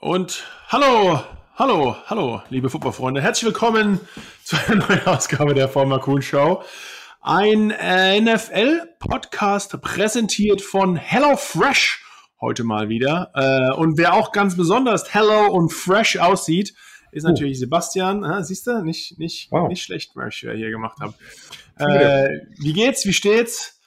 Und hallo, hallo, hallo, liebe Fußballfreunde. Herzlich willkommen zu einer neuen Ausgabe der Former Cool Show. Ein äh, NFL-Podcast präsentiert von HelloFresh heute mal wieder. Äh, und wer auch ganz besonders hello und fresh aussieht, ist oh. natürlich Sebastian. Ah, siehst du? Nicht, nicht, wow. nicht schlecht, was ich hier gemacht habe. Äh, wie geht's? Wie steht's?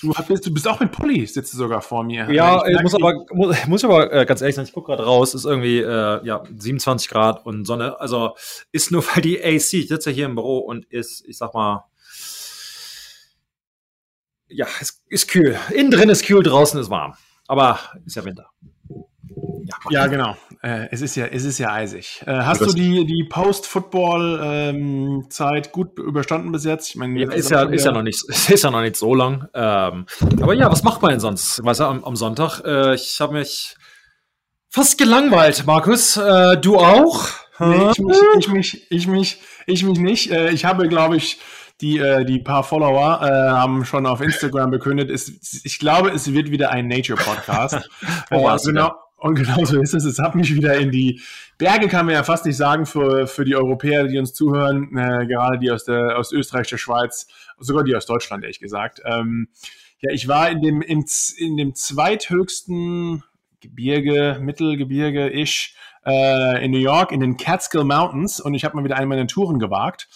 Du, bist, du bist auch mit Pulli, sitzt du sogar vor mir. Ja, ich muss aber, muss, muss aber äh, ganz ehrlich sagen, ich gucke gerade raus, ist irgendwie äh, ja, 27 Grad und Sonne. Also ist nur, weil die AC, ich sitze hier im Büro und ist, ich sag mal, ja, es ist kühl. Innen drin ist kühl, draußen ist warm. Aber ist ja Winter. Ja, ja genau. Äh, es, ist ja, es ist ja eisig. Äh, hast du die, die Post-Football-Zeit ähm, gut überstanden bis jetzt? Ich meine, ja, ist, ja, ist, ja noch nicht, ist ja noch nicht so lang. Ähm, aber ja, was macht man denn sonst? Weißt du, am, am Sonntag, äh, ich habe mich fast gelangweilt, Markus. Äh, du auch? Nee, ich, mich, ich, mich, ich, mich, ich mich nicht. Äh, ich habe, glaube ich, die, äh, die paar Follower äh, haben schon auf Instagram bekündet, ist, ich glaube, es wird wieder ein Nature-Podcast. oh, äh, genau, und genau so ist es. Es hat mich wieder in die Berge, kann man ja fast nicht sagen, für, für die Europäer, die uns zuhören, äh, gerade die aus, der, aus Österreich, der Schweiz, sogar die aus Deutschland, ehrlich gesagt. Ähm, ja, ich war in dem, in, in dem zweithöchsten Gebirge, Mittelgebirge, ich, äh, in New York, in den Catskill Mountains und ich habe mal wieder eine meiner Touren gewagt.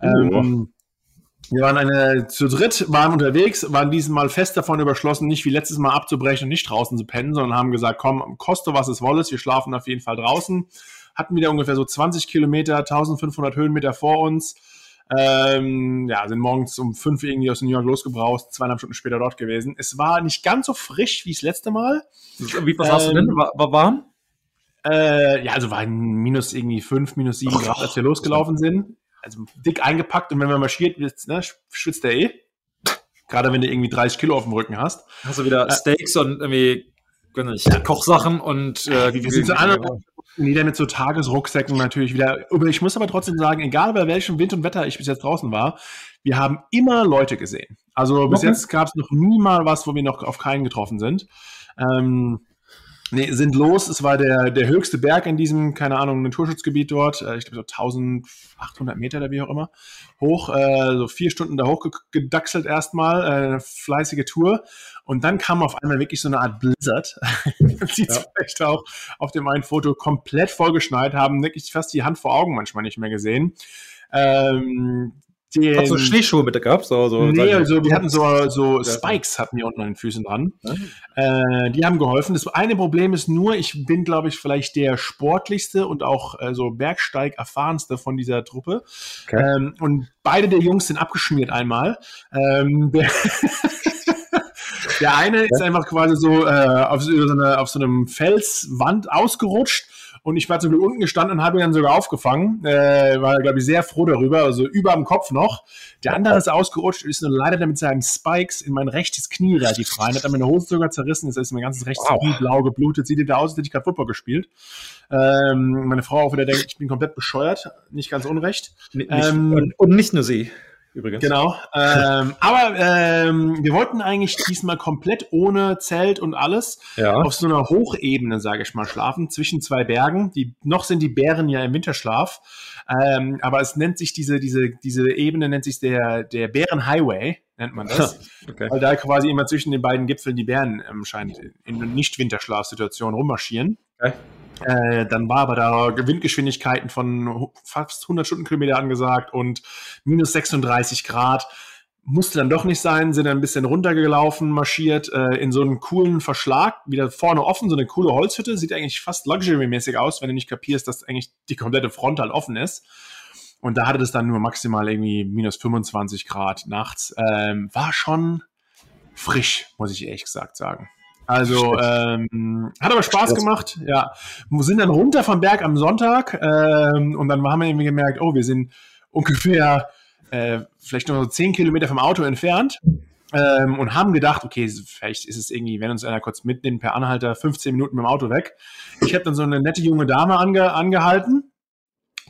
Oh. Ähm, wir waren eine zu dritt, waren unterwegs, waren diesmal fest davon überschlossen, nicht wie letztes Mal abzubrechen und nicht draußen zu pennen, sondern haben gesagt, komm, koste was es wolle, wir schlafen auf jeden Fall draußen. Hatten wieder ungefähr so 20 Kilometer, 1500 Höhenmeter vor uns. Ähm, ja, sind morgens um fünf irgendwie aus New York losgebraust, zweieinhalb Stunden später dort gewesen. Es war nicht ganz so frisch wie das letzte Mal. Wie, was ähm, hast du denn? Ähm, war, war warm? Äh, ja, also war minus irgendwie fünf, minus sieben Grad, als wir losgelaufen sind also dick eingepackt und wenn man marschiert, ne, schwitzt der eh. Gerade wenn du irgendwie 30 Kilo auf dem Rücken hast. Hast du wieder äh, Steaks und irgendwie ja. Kochsachen und äh, wir sind so andere, jeder mit so Tagesrucksäcken natürlich wieder. Ich muss aber trotzdem sagen, egal bei welchem Wind und Wetter ich bis jetzt draußen war, wir haben immer Leute gesehen. Also bis okay. jetzt gab es noch nie mal was, wo wir noch auf keinen getroffen sind. Ähm, Nee, sind los. Es war der, der höchste Berg in diesem, keine Ahnung, Naturschutzgebiet dort. Äh, ich glaube so 1800 Meter oder wie auch immer. Hoch, äh, so vier Stunden da hochgedaxelt erstmal, äh, fleißige Tour. Und dann kam auf einmal wirklich so eine Art Blizzard. Sieht ja. vielleicht auch auf dem einen Foto komplett vollgeschneit, haben wirklich fast die Hand vor Augen manchmal nicht mehr gesehen. Ähm, den, Hast du Schneeschuhe mit gehabt? So, so, nee, also wir hatten so, so Spikes hatten wir unten an den Füßen dran. Äh, die haben geholfen. Das eine Problem ist nur, ich bin, glaube ich, vielleicht der sportlichste und auch äh, so Bergsteig erfahrenste von dieser Truppe. Okay. Ähm, und beide der Jungs sind abgeschmiert einmal. Ähm, der, der eine ist einfach quasi so, äh, auf, so eine, auf so einem Felswand ausgerutscht und ich war zum Glück unten gestanden und habe ihn dann sogar aufgefangen. Äh, war, glaube ich, sehr froh darüber. Also über dem Kopf noch. Der andere ist ausgerutscht, ist nur leider mit seinen Spikes in mein rechtes Knie relativ rein. Hat dann meine Hose sogar zerrissen. Jetzt ist mein ganzes rechtes wow. Knie blau geblutet. Sieht wieder aus, als hätte ich gerade Football gespielt. Ähm, meine Frau auch wieder denkt, ich bin komplett bescheuert. Nicht ganz unrecht. Nicht, ähm, und, und nicht nur sie übrigens. Genau. Ähm, aber ähm, wir wollten eigentlich diesmal komplett ohne Zelt und alles ja. auf so einer Hochebene, sage ich mal, schlafen, zwischen zwei Bergen. Die, noch sind die Bären ja im Winterschlaf. Ähm, aber es nennt sich diese, diese, diese Ebene nennt sich der, der Bärenhighway, nennt man das. okay. Weil da quasi immer zwischen den beiden Gipfeln die Bären ähm, scheint in Nicht-Winterschlafsituationen rummarschieren. Okay. Äh, dann war aber da Windgeschwindigkeiten von fast 100 Stundenkilometer angesagt und minus 36 Grad. Musste dann doch nicht sein, sind dann ein bisschen runtergelaufen, marschiert äh, in so einen coolen Verschlag, wieder vorne offen, so eine coole Holzhütte. Sieht eigentlich fast luxury-mäßig aus, wenn du nicht kapierst, dass eigentlich die komplette Front halt offen ist. Und da hatte das dann nur maximal irgendwie minus 25 Grad nachts. Ähm, war schon frisch, muss ich ehrlich gesagt sagen. Also ähm, hat aber Spaß gemacht. Ja, wir sind dann runter vom Berg am Sonntag ähm, und dann haben wir irgendwie gemerkt, oh, wir sind ungefähr äh, vielleicht nur so zehn Kilometer vom Auto entfernt ähm, und haben gedacht, okay, vielleicht ist es irgendwie, wenn uns einer kurz mitnimmt per Anhalter, 15 Minuten mit dem Auto weg. Ich habe dann so eine nette junge Dame ange, angehalten,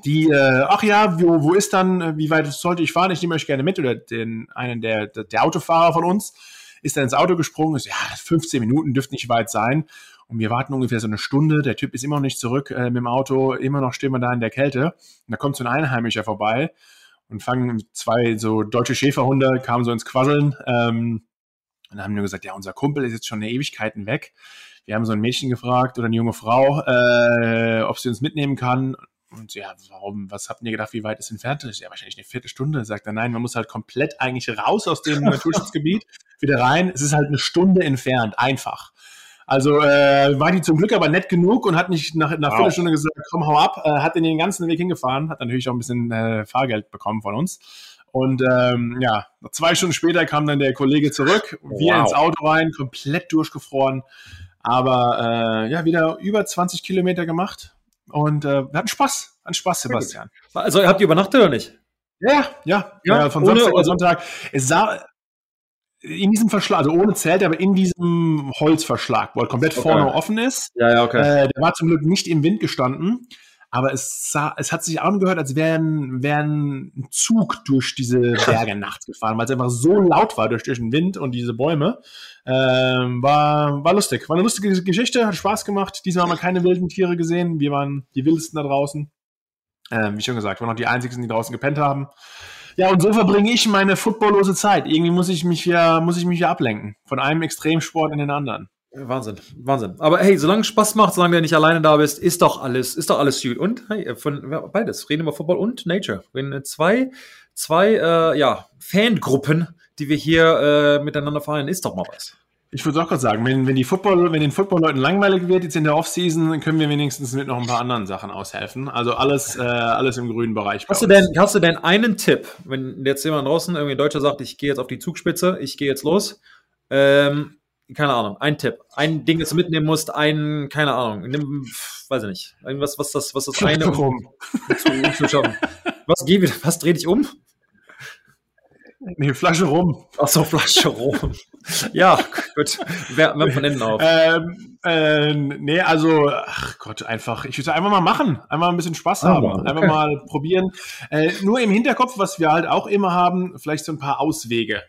die, äh, ach ja, wo, wo ist dann, wie weit sollte ich fahren? Ich nehme euch gerne mit oder den einen der, der Autofahrer von uns ist dann ins Auto gesprungen, ist ja 15 Minuten dürfte nicht weit sein. Und wir warten ungefähr so eine Stunde. Der Typ ist immer noch nicht zurück äh, mit dem Auto. Immer noch stehen wir da in der Kälte. Und da kommt so ein Einheimischer vorbei und fangen zwei so deutsche Schäferhunde, kamen so ins Quasseln. Ähm, und dann haben wir gesagt, ja, unser Kumpel ist jetzt schon eine Ewigkeiten weg. Wir haben so ein Mädchen gefragt oder eine junge Frau, äh, ob sie uns mitnehmen kann. Und ja, warum, was habt ihr gedacht, wie weit ist entfernt? ist? Ja, wahrscheinlich eine Viertelstunde. Sagt er, nein, man muss halt komplett eigentlich raus aus dem Naturschutzgebiet, wieder rein. Es ist halt eine Stunde entfernt, einfach. Also äh, war die zum Glück aber nett genug und hat nicht nach einer wow. Viertelstunde gesagt, komm, hau ab, äh, hat den den ganzen Weg hingefahren, hat natürlich auch ein bisschen äh, Fahrgeld bekommen von uns. Und ähm, ja, zwei Stunden später kam dann der Kollege zurück, wow. wir ins Auto rein, komplett durchgefroren. Aber äh, ja, wieder über 20 Kilometer gemacht. Und äh, wir hatten Spaß. Hatten Spaß, Sebastian. Also habt ihr übernachtet oder nicht? Ja, ja, ja, ja von ohne, Samstag also, Sonntag. Es sah in diesem Verschlag, also ohne Zelt, aber in diesem Holzverschlag, wo er komplett okay. vorne offen ist. Ja, ja, okay. Äh, der war zum Glück nicht im Wind gestanden aber es, sah, es hat sich angehört, als wäre ein, wär ein Zug durch diese Berge nachts gefahren, weil es einfach so laut war durch, durch den Wind und diese Bäume. Ähm, war, war lustig. War eine lustige Geschichte, hat Spaß gemacht. Diesmal haben wir keine wilden Tiere gesehen. Wir waren die wildesten da draußen. Ähm, wie schon gesagt, waren noch die einzigen, die draußen gepennt haben. Ja, und so verbringe ich meine footballlose Zeit. Irgendwie muss ich mich hier, muss ich mich hier ablenken. Von einem Extremsport in den anderen. Wahnsinn, Wahnsinn. Aber hey, solange es Spaß macht, solange du nicht alleine da bist, ist doch alles, ist doch alles gut. Und hey, von beides, reden über Football und Nature. Wenn zwei, zwei, äh, ja, Fangruppen, die wir hier äh, miteinander feiern, ist doch mal was. Ich würde auch gerade sagen, wenn, wenn die Football, wenn den Football-Leuten langweilig wird jetzt in der Offseason, können wir wenigstens mit noch ein paar anderen Sachen aushelfen. Also alles, äh, alles im grünen Bereich. Hast du, denn, hast du denn einen Tipp, wenn jetzt jemand draußen, irgendwie ein Deutscher sagt, ich gehe jetzt auf die Zugspitze, ich gehe jetzt los, ähm, keine Ahnung, ein Tipp, ein Ding, das du mitnehmen musst, ein, keine Ahnung, nimm, weiß ich nicht, irgendwas, was das, was das eine um, zu, zu schaffen. Was geh wieder, was dreh dich um? Nee, Flasche rum. Ach so, Flasche rum. ja, gut. Wer, wer von innen auf? Ähm, äh, nee, also, ach Gott, einfach, ich würde einfach mal machen. Einfach ein bisschen Spaß haben. Okay. Einfach mal probieren. Äh, nur im Hinterkopf, was wir halt auch immer haben, vielleicht so ein paar Auswege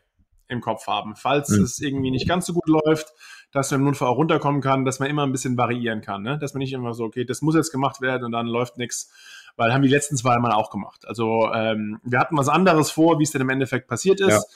im Kopf haben. Falls mhm. es irgendwie nicht ganz so gut läuft, dass man im Notfall auch runterkommen kann, dass man immer ein bisschen variieren kann. Ne? Dass man nicht immer so, okay, das muss jetzt gemacht werden und dann läuft nichts. Weil haben die letzten zwei Mal auch gemacht. Also ähm, wir hatten was anderes vor, wie es denn im Endeffekt passiert ist.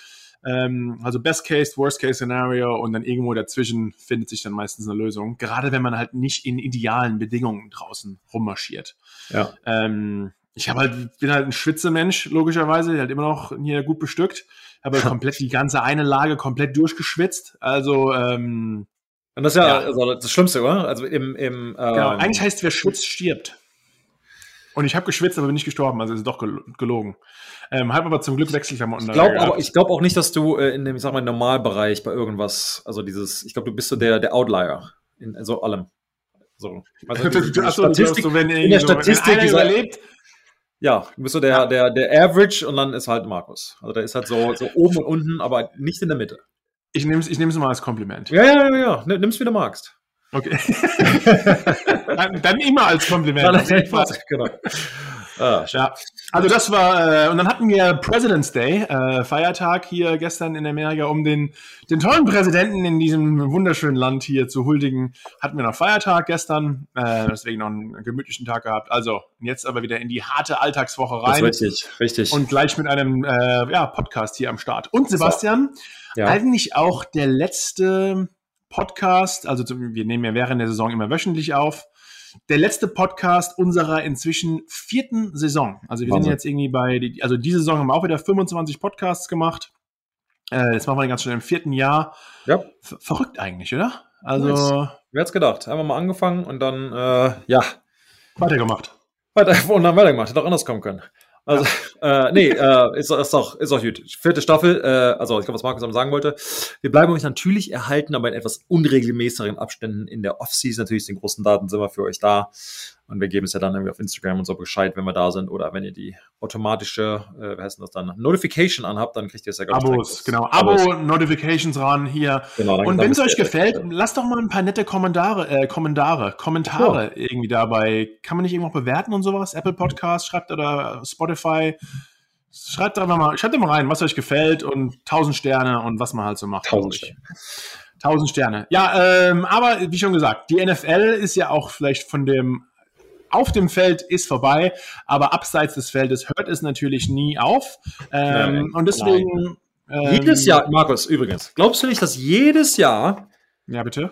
Ja. Ähm, also Best Case, Worst Case Scenario und dann irgendwo dazwischen findet sich dann meistens eine Lösung. Gerade wenn man halt nicht in idealen Bedingungen draußen rummarschiert. Ja. Ähm, ich habe halt, bin halt ein Schwitzemensch, logischerweise, halt immer noch hier gut bestückt habe komplett die ganze eine Lage komplett durchgeschwitzt. Also ähm, und das ist ja, ja. Also das Schlimmste, oder? Also im, im ähm, genau. Eigentlich heißt, wer schwitzt, stirbt. Und ich habe geschwitzt, aber bin nicht gestorben, also ist doch gelogen. Ähm, habe aber zum Glück Wechselklamotten. Ich glaube aber, ich glaube auch nicht, dass du äh, in dem, ich sag mal, Normalbereich bei irgendwas, also dieses, ich glaube, du bist so der, der Outlier in, in so allem. So, also die, die Achso, Statistik, du, wenn in der Statistik wenn dieser, überlebt, ja, du bist so der, der, der Average und dann ist halt Markus. Also der ist halt so, so oben und unten, aber nicht in der Mitte. Ich nehme es ich mal als Kompliment. Ja, ja, ja, ja. Nimm's wie du magst. Okay. dann, dann, immer als Kompliment. Dann, genau. Ah, ja. Also das war, äh, und dann hatten wir President's Day, äh, Feiertag hier gestern in Amerika, um den, den tollen Präsidenten in diesem wunderschönen Land hier zu huldigen. Hatten wir noch Feiertag gestern, äh, deswegen noch einen gemütlichen Tag gehabt. Also jetzt aber wieder in die harte Alltagswoche rein. Richtig, richtig. Und gleich mit einem äh, ja, Podcast hier am Start. Und Sebastian, so. ja. eigentlich auch der letzte Podcast, also wir nehmen ja während der Saison immer wöchentlich auf, der letzte Podcast unserer inzwischen vierten Saison. Also wir Wahnsinn. sind jetzt irgendwie bei, also diese Saison haben wir auch wieder 25 Podcasts gemacht. Äh, jetzt machen wir ganz schnell im vierten Jahr. Ja. Verrückt eigentlich, oder? Also. Wer hat's gedacht? Einfach mal angefangen und dann, äh, ja. Weitergemacht. Weiter, und dann weitergemacht. Hätte auch anders kommen können. Also, ja. äh, nee, äh, ist, ist, doch, ist doch gut. Vierte Staffel, äh, also ich glaube, was Markus sagen wollte. Wir bleiben euch natürlich erhalten, aber in etwas unregelmäßigeren Abständen in der Off-Season. Natürlich den großen Daten sind wir für euch da. Und wir geben es ja dann irgendwie auf Instagram und so Bescheid, wenn wir da sind. Oder wenn ihr die automatische, äh, wie heißt das dann, Notification anhabt, dann kriegt ihr es ja ganz Abos, genau. Abo, Notifications ran hier. Genau, und wenn es euch gefällt, äh, lasst doch mal ein paar nette Kommentare, äh, Kommentare, Kommentare oh. irgendwie dabei. Kann man nicht irgendwo bewerten und sowas? Apple Podcast schreibt oder Spotify. Schreibt einfach mal, schreibt mal rein, was euch gefällt und tausend Sterne und was man halt so macht. Tausend Sterne. 1000 Sterne. Ja, ähm, aber wie schon gesagt, die NFL ist ja auch vielleicht von dem auf dem Feld ist vorbei, aber abseits des Feldes hört es natürlich nie auf. Ähm, nein, und deswegen. Ähm, jedes Jahr, Markus, übrigens, glaubst du nicht, dass jedes Jahr. Ja, bitte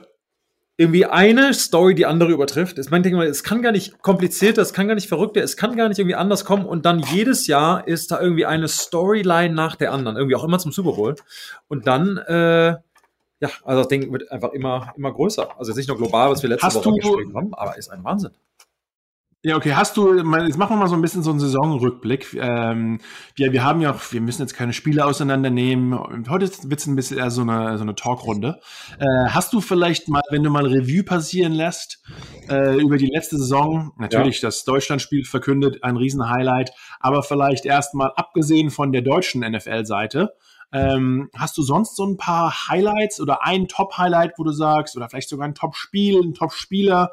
irgendwie eine Story die andere übertrifft. Ich meine, es kann gar nicht komplizierter, es kann gar nicht verrückter, es kann gar nicht irgendwie anders kommen und dann jedes Jahr ist da irgendwie eine Storyline nach der anderen, irgendwie auch immer zum Super Bowl. Und dann, äh, ja, also das Ding wird einfach immer, immer größer. Also jetzt nicht nur global, was wir letzte Hast Woche gesprochen haben, aber ist ein Wahnsinn. Ja, okay. Hast du, jetzt machen wir mal so ein bisschen so einen Saisonrückblick. Ähm, wir, wir haben ja auch, wir müssen jetzt keine Spiele auseinandernehmen. Heute wird es ein bisschen eher so eine, so eine Talkrunde. Äh, hast du vielleicht mal, wenn du mal Revue passieren lässt, äh, über die letzte Saison, natürlich ja. das Deutschlandspiel verkündet, ein Riesenhighlight, aber vielleicht erstmal abgesehen von der deutschen NFL-Seite, ähm, hast du sonst so ein paar Highlights oder ein Top-Highlight, wo du sagst, oder vielleicht sogar ein Top-Spiel, ein Top-Spieler,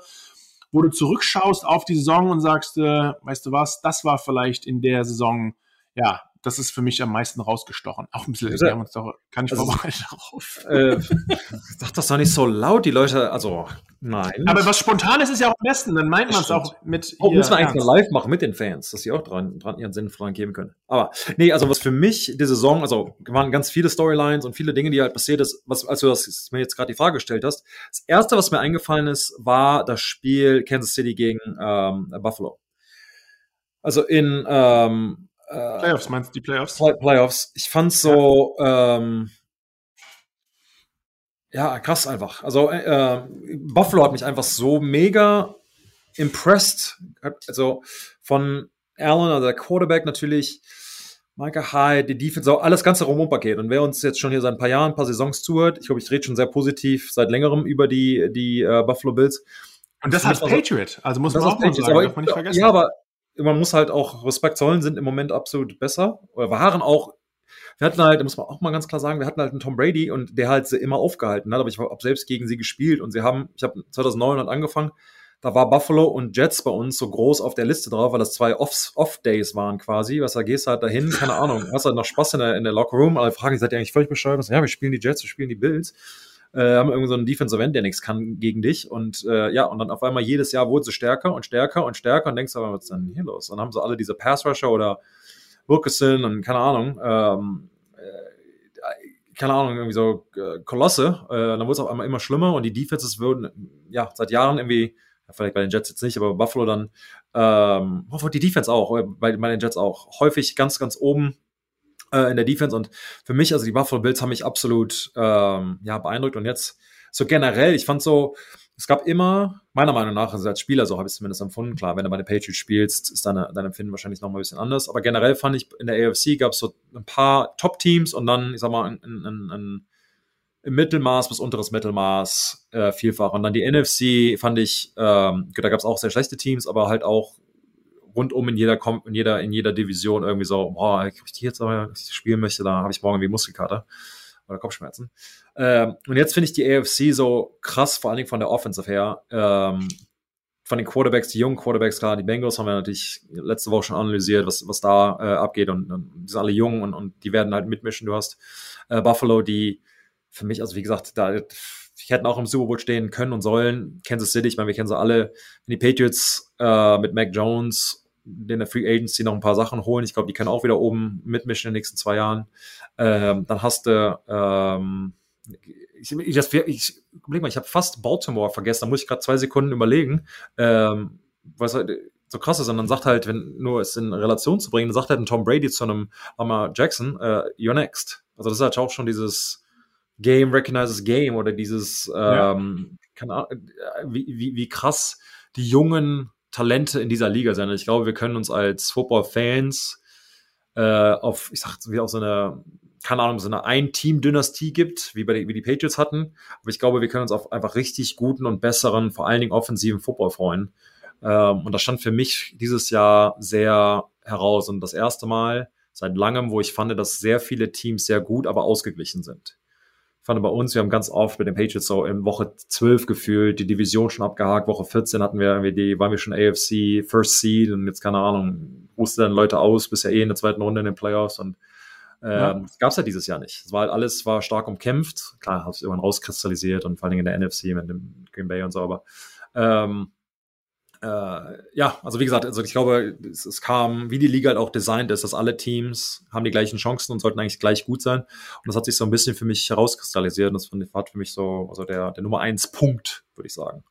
wo du zurückschaust auf die Saison und sagst, äh, weißt du was, das war vielleicht in der Saison, ja, das ist für mich am meisten rausgestochen. Auch ein bisschen, wir haben uns doch gar nicht also, vorbereitet darauf. Äh, sag das doch nicht so laut, die Leute, also nein. Aber was spontan ist, ist ja auch am besten, dann meint man es auch mit. Oh, müssen wir eigentlich mal live machen mit den Fans, dass sie auch dran, dran ihren Sinnfragen geben können. Aber nee, also was für mich die Saison, also waren ganz viele Storylines und viele Dinge, die halt passiert ist, was, als du das mir jetzt gerade die Frage gestellt hast. Das erste, was mir eingefallen ist, war das Spiel Kansas City gegen ähm, Buffalo. Also in ähm, äh, Playoffs, meinst du die Playoffs? Play Playoffs. Ich fand's so, ja. Ähm, ja, krass einfach. Also äh, Buffalo hat mich einfach so mega impressed. Also von Allen, also der Quarterback natürlich, Micah Hyde, die Defense, so alles ganze Rumum-Paket. Und wer uns jetzt schon hier seit ein paar Jahren, ein paar Saisons zuhört, ich glaube, ich rede schon sehr positiv seit längerem über die, die uh, Buffalo Bills. Und das heißt Patriot, also muss man auch mal sagen, darf man nicht vergessen. Ja, aber man muss halt auch Respekt zollen, sind im Moment absolut besser oder waren auch. Wir hatten halt, da muss man auch mal ganz klar sagen, wir hatten halt einen Tom Brady und der halt sie immer aufgehalten hat, aber ich habe selbst gegen sie gespielt und sie haben, ich habe 2009 halt angefangen, da war Buffalo und Jets bei uns so groß auf der Liste drauf, weil das zwei Off-Days waren quasi. Was da gehst halt dahin, keine Ahnung, hast halt noch Spaß in der, in der Locker Room, alle fragen, seid ihr eigentlich völlig bescheuert? Ja, wir spielen die Jets, wir spielen die Bills äh, haben irgendwie so einen Defensive End, der nichts kann gegen dich. Und äh, ja, und dann auf einmal jedes Jahr wurden sie stärker und stärker und stärker und denkst aber, was ist denn hier los? Und dann haben sie alle diese Pass-Rusher oder Wilkerson und keine Ahnung, ähm, äh, keine Ahnung, irgendwie so äh, Kolosse. Äh, dann wurde es auf einmal immer schlimmer und die Defenses würden ja seit Jahren irgendwie vielleicht bei den Jets jetzt nicht, aber Buffalo dann, ähm, die Defense auch, äh, bei, bei den Jets auch, häufig ganz, ganz oben äh, in der Defense. Und für mich, also die Buffalo Bills haben mich absolut ähm, ja, beeindruckt. Und jetzt so generell, ich fand so, es gab immer, meiner Meinung nach, also als Spieler, so habe ich es zumindest empfunden, klar, wenn du bei den Patriots spielst, ist deine, dein Empfinden wahrscheinlich nochmal ein bisschen anders. Aber generell fand ich, in der AFC gab es so ein paar Top-Teams und dann, ich sag mal, ein, ein, ein, im Mittelmaß bis unteres Mittelmaß äh, vielfach. Und dann die NFC fand ich, ähm, da gab es auch sehr schlechte Teams, aber halt auch rundum in jeder, in jeder, in jeder Division irgendwie so, boah, ich die jetzt aber spielen möchte, da habe ich morgen wie Muskelkater oder Kopfschmerzen. Ähm, und jetzt finde ich die AFC so krass, vor allen Dingen von der Offensive her. Ähm, von den Quarterbacks, die jungen Quarterbacks, gerade die Bengals haben wir natürlich letzte Woche schon analysiert, was, was da äh, abgeht und, und, die sind alle jung und, und die werden halt mitmischen. Du hast äh, Buffalo, die für mich, also wie gesagt, da ich hätten auch im Super Bowl stehen können und sollen. Kansas City, ich meine, wir kennen sie alle. Die Patriots äh, mit Mac Jones in der Free Agency noch ein paar Sachen holen. Ich glaube, die können auch wieder oben mitmischen in den nächsten zwei Jahren. Ähm, dann hast du, ähm, ich, ich, das, ich, überleg mal, ich habe fast Baltimore vergessen, da muss ich gerade zwei Sekunden überlegen. Ähm, was halt so krass ist, und dann sagt halt, wenn nur es in Relation zu bringen, dann sagt halt ein Tom Brady zu einem Lamar Jackson, äh, you're next. Also das ist halt auch schon dieses Game recognizes Game oder dieses, ähm, ja. Ahnung, äh, wie, wie, wie krass die jungen Talente in dieser Liga sein. Ich glaube, wir können uns als Football-Fans äh, auf, ich sag wie auch so eine, keine Ahnung, so eine Ein-Team-Dynastie gibt, wie, bei die, wie die Patriots hatten. Aber ich glaube, wir können uns auf einfach richtig guten und besseren, vor allen Dingen offensiven Football freuen. Ähm, und das stand für mich dieses Jahr sehr heraus. Und das erste Mal seit langem, wo ich fand, dass sehr viele Teams sehr gut, aber ausgeglichen sind fand bei uns, wir haben ganz oft mit den Patriots so in Woche 12 gefühlt, die Division schon abgehakt, Woche 14 hatten wir irgendwie die, waren wir schon AFC First Seed und jetzt keine Ahnung, wusste dann Leute aus, bisher eh in der zweiten Runde in den Playoffs und Ja. Ähm, Gab es ja dieses Jahr nicht. Es war halt alles war stark umkämpft. Klar, hat sich irgendwann rauskristallisiert und vor allen Dingen in der NFC mit dem Green Bay und so, aber ähm, äh, ja, also wie gesagt, also ich glaube, es, es, kam, wie die Liga halt auch designt ist, dass alle Teams haben die gleichen Chancen und sollten eigentlich gleich gut sein. Und das hat sich so ein bisschen für mich herauskristallisiert und das war für mich so, also der, der Nummer eins Punkt, würde ich sagen.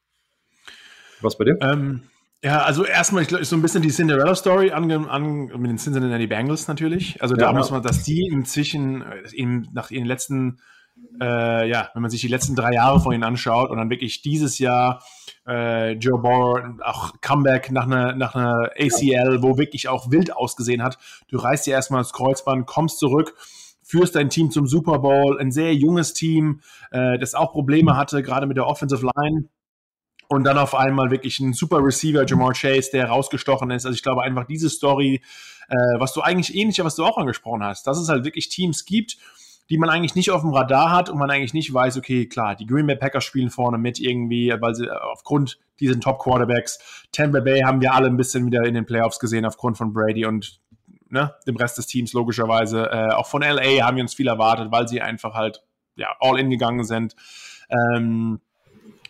Was bei dir? Ähm, ja, also erstmal, ich glaube, so ein bisschen die Cinderella-Story mit den Cincinnati Bengals natürlich. Also da ja, muss man, dass die inzwischen eben äh, nach ihren letzten äh, ja, wenn man sich die letzten drei Jahre von ihnen anschaut und dann wirklich dieses Jahr äh, Joe Burrow auch Comeback nach einer, nach einer ACL, wo wirklich auch wild ausgesehen hat. Du reißt dir erstmal das Kreuzband, kommst zurück, führst dein Team zum Super Bowl, ein sehr junges Team, äh, das auch Probleme hatte, gerade mit der Offensive Line. Und dann auf einmal wirklich ein super Receiver, Jamar Chase, der rausgestochen ist. Also ich glaube einfach diese Story, äh, was du eigentlich ähnlicher, was du auch angesprochen hast, dass es halt wirklich Teams gibt, die man eigentlich nicht auf dem Radar hat und man eigentlich nicht weiß, okay, klar, die Green Bay Packers spielen vorne mit irgendwie, weil sie aufgrund diesen Top Quarterbacks, Tampa Bay haben wir alle ein bisschen wieder in den Playoffs gesehen aufgrund von Brady und ne, dem Rest des Teams logischerweise. Äh, auch von LA haben wir uns viel erwartet, weil sie einfach halt ja all in gegangen sind. Ähm,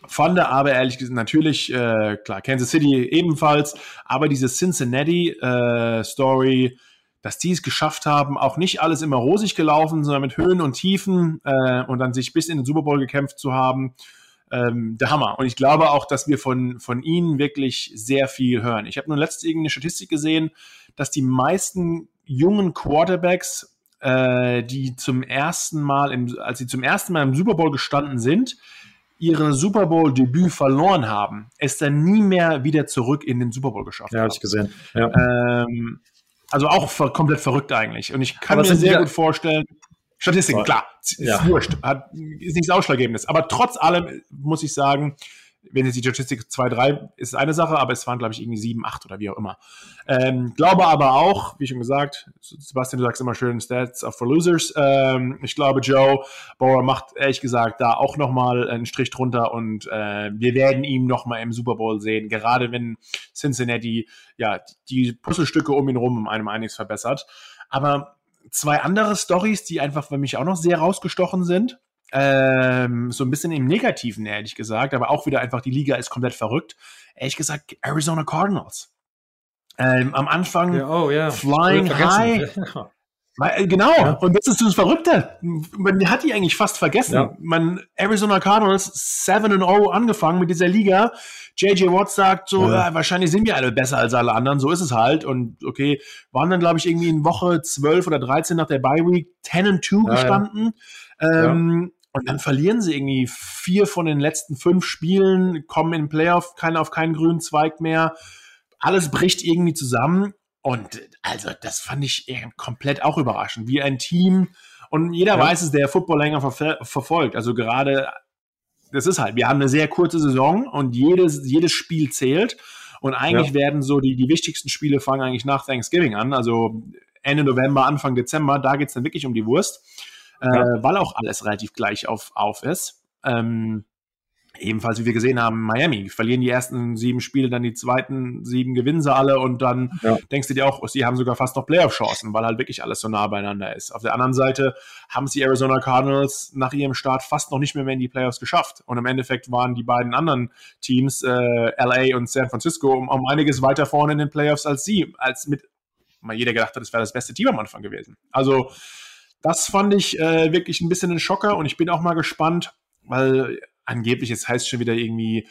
Fand aber ehrlich gesagt natürlich, äh, klar, Kansas City ebenfalls, aber diese Cincinnati äh, dass die es geschafft haben, auch nicht alles immer rosig gelaufen, sondern mit Höhen und Tiefen äh, und dann sich bis in den Super Bowl gekämpft zu haben. Ähm, der Hammer. Und ich glaube auch, dass wir von, von ihnen wirklich sehr viel hören. Ich habe nur letzte irgendeine Statistik gesehen, dass die meisten jungen Quarterbacks, äh, die zum ersten Mal, im, als sie zum ersten Mal im Super Bowl gestanden sind, ihre Super Bowl Debüt verloren haben, es dann nie mehr wieder zurück in den Super Bowl geschafft ja, haben. Ja, habe ich gesehen. Ja. Ähm, also auch ver komplett verrückt eigentlich. Und ich kann mir sehr gut vorstellen, Statistiken, klar, ja. ist wurscht, hat, ist nichts Ausschlaggebendes. Aber trotz allem muss ich sagen, wenn jetzt die Statistik 2, 3 ist eine Sache, aber es waren, glaube ich, irgendwie 7, 8 oder wie auch immer. Ähm, glaube aber auch, wie schon gesagt, Sebastian, du sagst immer schön Stats for Losers. Ähm, ich glaube, Joe Bauer macht ehrlich gesagt da auch nochmal einen Strich drunter und äh, wir werden ihn nochmal im Super Bowl sehen, gerade wenn Cincinnati ja die Puzzlestücke um ihn rum um einem einiges verbessert. Aber zwei andere Stories, die einfach für mich auch noch sehr rausgestochen sind. Ähm, so ein bisschen im Negativen, ehrlich gesagt, aber auch wieder einfach, die Liga ist komplett verrückt. Ehrlich gesagt, Arizona Cardinals. Ähm, am Anfang ja, oh, ja. Flying High. Äh, genau, ja. und das ist das Verrückte. Man hat die eigentlich fast vergessen. Ja. Man, Arizona Cardinals 7-0 angefangen mit dieser Liga. JJ Watt sagt so, ja. wahrscheinlich sind wir alle besser als alle anderen, so ist es halt. Und okay, waren dann, glaube ich, irgendwie in Woche 12 oder 13 nach der Bye Week 10 2 gestanden. Ähm, und dann verlieren sie irgendwie vier von den letzten fünf Spielen, kommen in den Playoff, keiner auf keinen grünen Zweig mehr. Alles bricht irgendwie zusammen. Und also, das fand ich komplett auch überraschend, wie ein Team. Und jeder ja. weiß es, der Football länger ver verfolgt. Also gerade, das ist halt, wir haben eine sehr kurze Saison und jedes, jedes Spiel zählt. Und eigentlich ja. werden so die, die wichtigsten Spiele fangen eigentlich nach Thanksgiving an. Also Ende November, Anfang Dezember, da geht es dann wirklich um die Wurst äh, weil auch alles relativ gleich auf, auf ist. Ähm, ebenfalls, wie wir gesehen haben, Miami verlieren die ersten sieben Spiele, dann die zweiten sieben gewinnen sie alle und dann ja. denkst du dir auch, sie haben sogar fast noch Playoff-Chancen, weil halt wirklich alles so nah beieinander ist. Auf der anderen Seite haben es die Arizona Cardinals nach ihrem Start fast noch nicht mehr, mehr in die Playoffs geschafft. Und im Endeffekt waren die beiden anderen Teams, äh, LA und San Francisco, um, um einiges weiter vorne in den Playoffs als sie, als mit mal jeder gedacht hat, das wäre das beste Team am Anfang gewesen. Also das fand ich äh, wirklich ein bisschen ein Schocker und ich bin auch mal gespannt, weil angeblich, jetzt heißt es schon wieder irgendwie,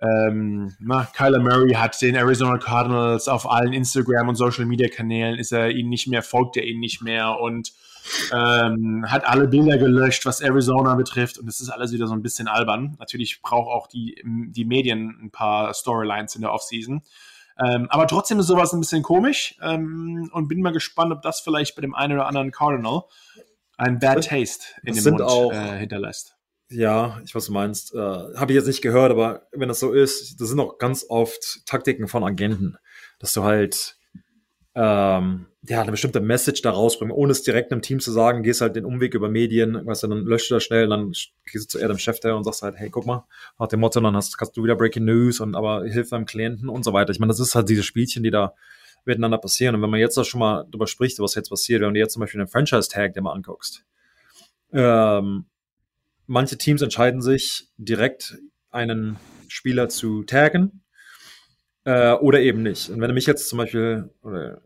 ähm, na, Kyler Murray hat den Arizona Cardinals auf allen Instagram und Social Media Kanälen, ist er ihnen nicht mehr, folgt er ihnen nicht mehr und ähm, hat alle Bilder gelöscht, was Arizona betrifft und es ist alles wieder so ein bisschen albern. Natürlich braucht auch die, die Medien ein paar Storylines in der Offseason. Ähm, aber trotzdem ist sowas ein bisschen komisch ähm, und bin mal gespannt, ob das vielleicht bei dem einen oder anderen Cardinal ein Bad Taste in dem Mund auch, äh, hinterlässt. Ja, ich weiß, was du meinst. Äh, Habe ich jetzt nicht gehört, aber wenn das so ist, das sind auch ganz oft Taktiken von Agenten, dass du halt ähm, ja, eine bestimmte Message da rausbringen, ohne es direkt einem Team zu sagen, gehst halt den Umweg über Medien, weißt du, dann löscht du das schnell, dann gehst du zu eher dem Chef der und sagst halt, hey, guck mal, nach dem Motto, dann hast, hast du wieder Breaking News und aber hilf deinem Klienten und so weiter. Ich meine, das ist halt diese Spielchen, die da miteinander passieren. Und wenn man jetzt auch schon mal drüber spricht, was jetzt passiert, wenn du jetzt zum Beispiel einen Franchise-Tag dir mal anguckst, ähm, manche Teams entscheiden sich direkt einen Spieler zu taggen äh, oder eben nicht. Und wenn du mich jetzt zum Beispiel, oder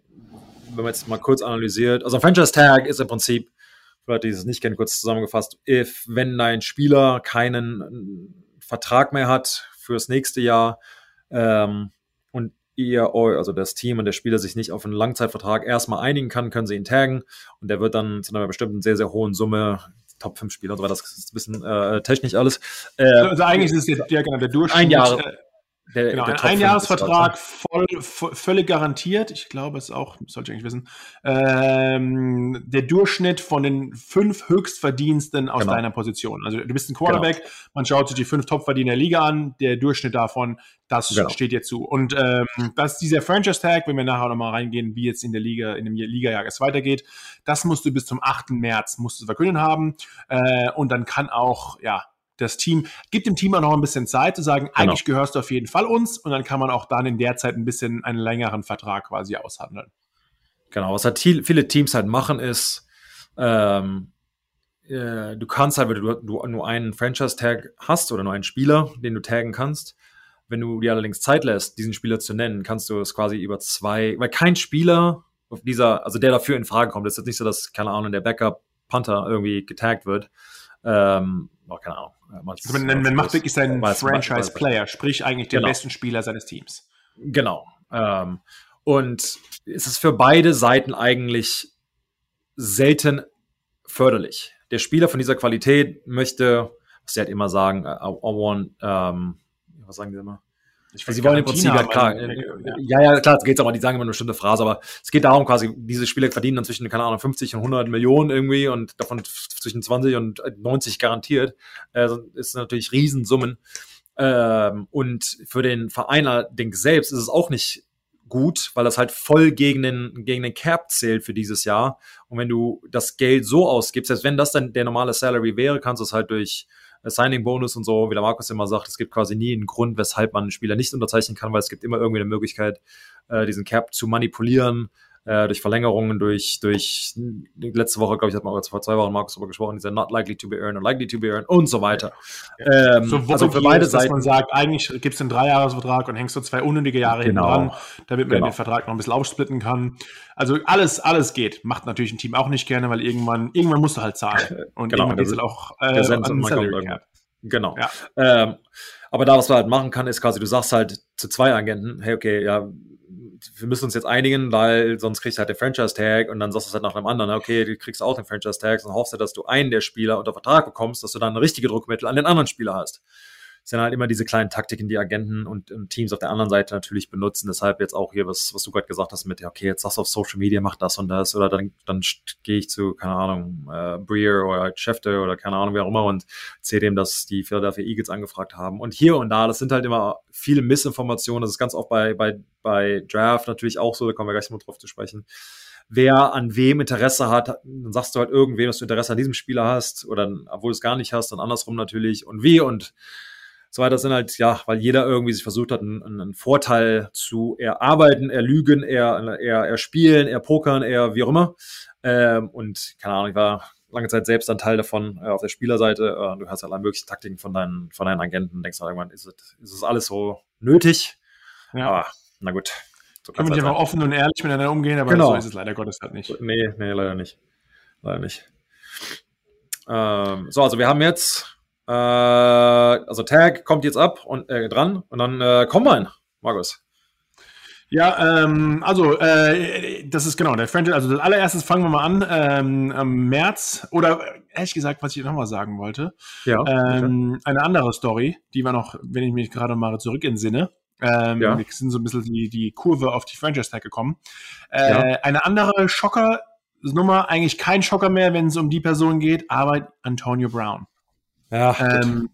wenn man jetzt mal kurz analysiert, also ein Franchise-Tag ist im Prinzip, für Leute, die es nicht kennen, kurz zusammengefasst, if, wenn dein Spieler keinen Vertrag mehr hat fürs nächste Jahr ähm, und ihr, also das Team und der Spieler sich nicht auf einen Langzeitvertrag erstmal einigen kann, können sie ihn taggen und der wird dann zu einer bestimmten sehr, sehr hohen Summe Top 5 Spieler und so weiter. Das ist ein bisschen äh, technisch alles. Äh, also eigentlich ist es der, der, der Durchschnitt. Ein Jahr, äh, der, genau, der ein Einjahresvertrag voll, voll, völlig garantiert. Ich glaube, es ist auch, sollte ich eigentlich wissen, ähm, der Durchschnitt von den fünf Höchstverdiensten aus genau. deiner Position. Also du bist ein Quarterback, genau. man schaut sich die fünf Topverdiener der Liga an, der Durchschnitt davon, das genau. steht dir zu. Und ähm, das dieser Franchise-Tag, wenn wir nachher nochmal reingehen, wie jetzt in der Liga, in dem Liga-Jahr es weitergeht, das musst du bis zum 8. März musst du verkünden haben. Äh, und dann kann auch, ja, das Team, gibt dem Team auch noch ein bisschen Zeit zu sagen, genau. eigentlich gehörst du auf jeden Fall uns und dann kann man auch dann in der Zeit ein bisschen einen längeren Vertrag quasi aushandeln. Genau, was halt viele Teams halt machen ist, ähm, äh, du kannst halt, wenn du, du nur einen Franchise-Tag hast oder nur einen Spieler, den du taggen kannst, wenn du dir allerdings Zeit lässt, diesen Spieler zu nennen, kannst du es quasi über zwei, weil kein Spieler auf dieser, also der dafür in Frage kommt, ist jetzt nicht so, dass, keine Ahnung, der Backup Panther irgendwie getaggt wird. Ähm, oh, keine Ahnung. Also man, man macht wirklich seinen Franchise-Player, sprich eigentlich den genau. besten Spieler seines Teams. Genau. Ähm, und es ist für beide Seiten eigentlich selten förderlich. Der Spieler von dieser Qualität möchte, was sie halt immer sagen, I, I want, ähm, was sagen die immer? Ich weiß, sie wollen im Prinzip, ja, klar, ja. ja, klar, es geht aber, die sagen immer eine bestimmte Phrase, aber es geht darum quasi, diese Spieler verdienen dann zwischen, keine Ahnung, 50 und 100 Millionen irgendwie und davon zwischen 20 und 90 garantiert. Äh, ist natürlich Riesensummen. Ähm, und für den Verein allerdings selbst ist es auch nicht gut, weil das halt voll gegen den, gegen den Cap zählt für dieses Jahr. Und wenn du das Geld so ausgibst, selbst wenn das dann der normale Salary wäre, kannst du es halt durch Signing-Bonus und so, wie der Markus immer sagt, es gibt quasi nie einen Grund, weshalb man einen Spieler nicht unterzeichnen kann, weil es gibt immer irgendwie eine Möglichkeit, äh, diesen Cap zu manipulieren äh, durch Verlängerungen, durch, durch letzte Woche, glaube ich, hat man vor zwei Wochen Markus darüber gesprochen, dieser not likely to be earned und likely to be earned und so weiter. Ja. Ähm, so, also für beide ist, Seiten. Dass man sagt, eigentlich gibt es einen Dreijahresvertrag und hängst du zwei unnötige Jahre genau. hinten dran, damit man genau. den Vertrag noch ein bisschen aufsplitten kann. Also alles, alles geht. Macht natürlich ein Team auch nicht gerne, weil irgendwann, irgendwann musst du halt zahlen. Und genau, irgendwann es auch äh, der an Salary Cap. Genau. Ja. Ähm, aber da, was man halt machen kann, ist quasi, du sagst halt zu zwei Agenten, hey, okay, ja, wir müssen uns jetzt einigen, weil sonst kriegst du halt den Franchise-Tag und dann sagst du es halt nach einem anderen, okay, du kriegst auch den Franchise-Tag und hoffst du, dass du einen der Spieler unter Vertrag bekommst, dass du dann richtige Druckmittel an den anderen Spieler hast sind halt immer diese kleinen Taktiken, die Agenten und, Teams auf der anderen Seite natürlich benutzen. Deshalb jetzt auch hier, was, was du gerade gesagt hast mit, okay, jetzt sagst du auf Social Media, mach das und das oder dann, dann gehe ich zu, keine Ahnung, äh, Breer oder Schäfte oder keine Ahnung, wer auch immer und zähle dem, dass die Philadelphia Eagles angefragt haben. Und hier und da, das sind halt immer viele Missinformationen. Das ist ganz oft bei, bei, bei Draft natürlich auch so, da kommen wir gleich mal drauf zu sprechen wer an wem Interesse hat, dann sagst du halt irgendwem, dass du Interesse an diesem Spieler hast oder obwohl du es gar nicht hast, dann andersrum natürlich und wie und so weiter sind halt, ja, weil jeder irgendwie sich versucht hat, einen, einen Vorteil zu erarbeiten, erlügen, eher, eher, eher spielen, eher pokern, eher wie auch immer. Ähm, und keine Ahnung, ich war lange Zeit selbst ein Teil davon äh, auf der Spielerseite. Äh, du hast halt alle möglichen Taktiken von deinen, von deinen Agenten. Denkst du irgendwann, ist es, ist es alles so nötig? Ja. Aber na gut. So Können wir nicht einfach offen und ehrlich miteinander umgehen, aber genau. so ist es leider Gottes halt nicht. Nee, nee, leider nicht. Leider nicht. Ähm, so, also wir haben jetzt äh, also Tag kommt jetzt ab und äh, dran und dann äh, Combine, Markus. Ja, ähm, also äh, das ist genau der Franchise. Also als allererstes fangen wir mal an ähm, am März oder ehrlich gesagt, was ich nochmal sagen wollte. Ja. Ähm, eine andere Story, die war noch, wenn ich mich gerade mal zurück entsinne. Ähm, ja. Wir sind so ein bisschen die, die Kurve auf die Franchise-Tag gekommen. Äh, ja. Eine andere Schocker-Nummer, eigentlich kein Schocker mehr, wenn es um die Person geht, aber Antonio Brown. Ja. Ähm,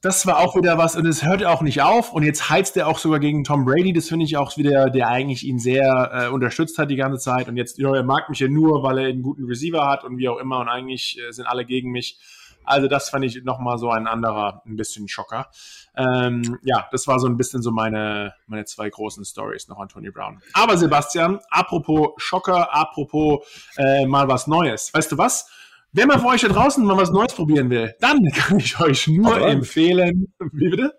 das war auch wieder was und es hört auch nicht auf und jetzt heizt er auch sogar gegen Tom Brady. Das finde ich auch wieder, der eigentlich ihn sehr äh, unterstützt hat die ganze Zeit und jetzt, ja, er mag mich ja nur, weil er einen guten Receiver hat und wie auch immer und eigentlich äh, sind alle gegen mich. Also das fand ich nochmal so ein anderer, ein bisschen Schocker. Ähm, ja, das war so ein bisschen so meine, meine zwei großen Stories noch an Tony Brown. Aber Sebastian, apropos Schocker, apropos äh, mal was Neues. Weißt du was? Wenn man für euch da draußen mal was Neues probieren will, dann kann ich euch nur empfehlen. Wie bitte?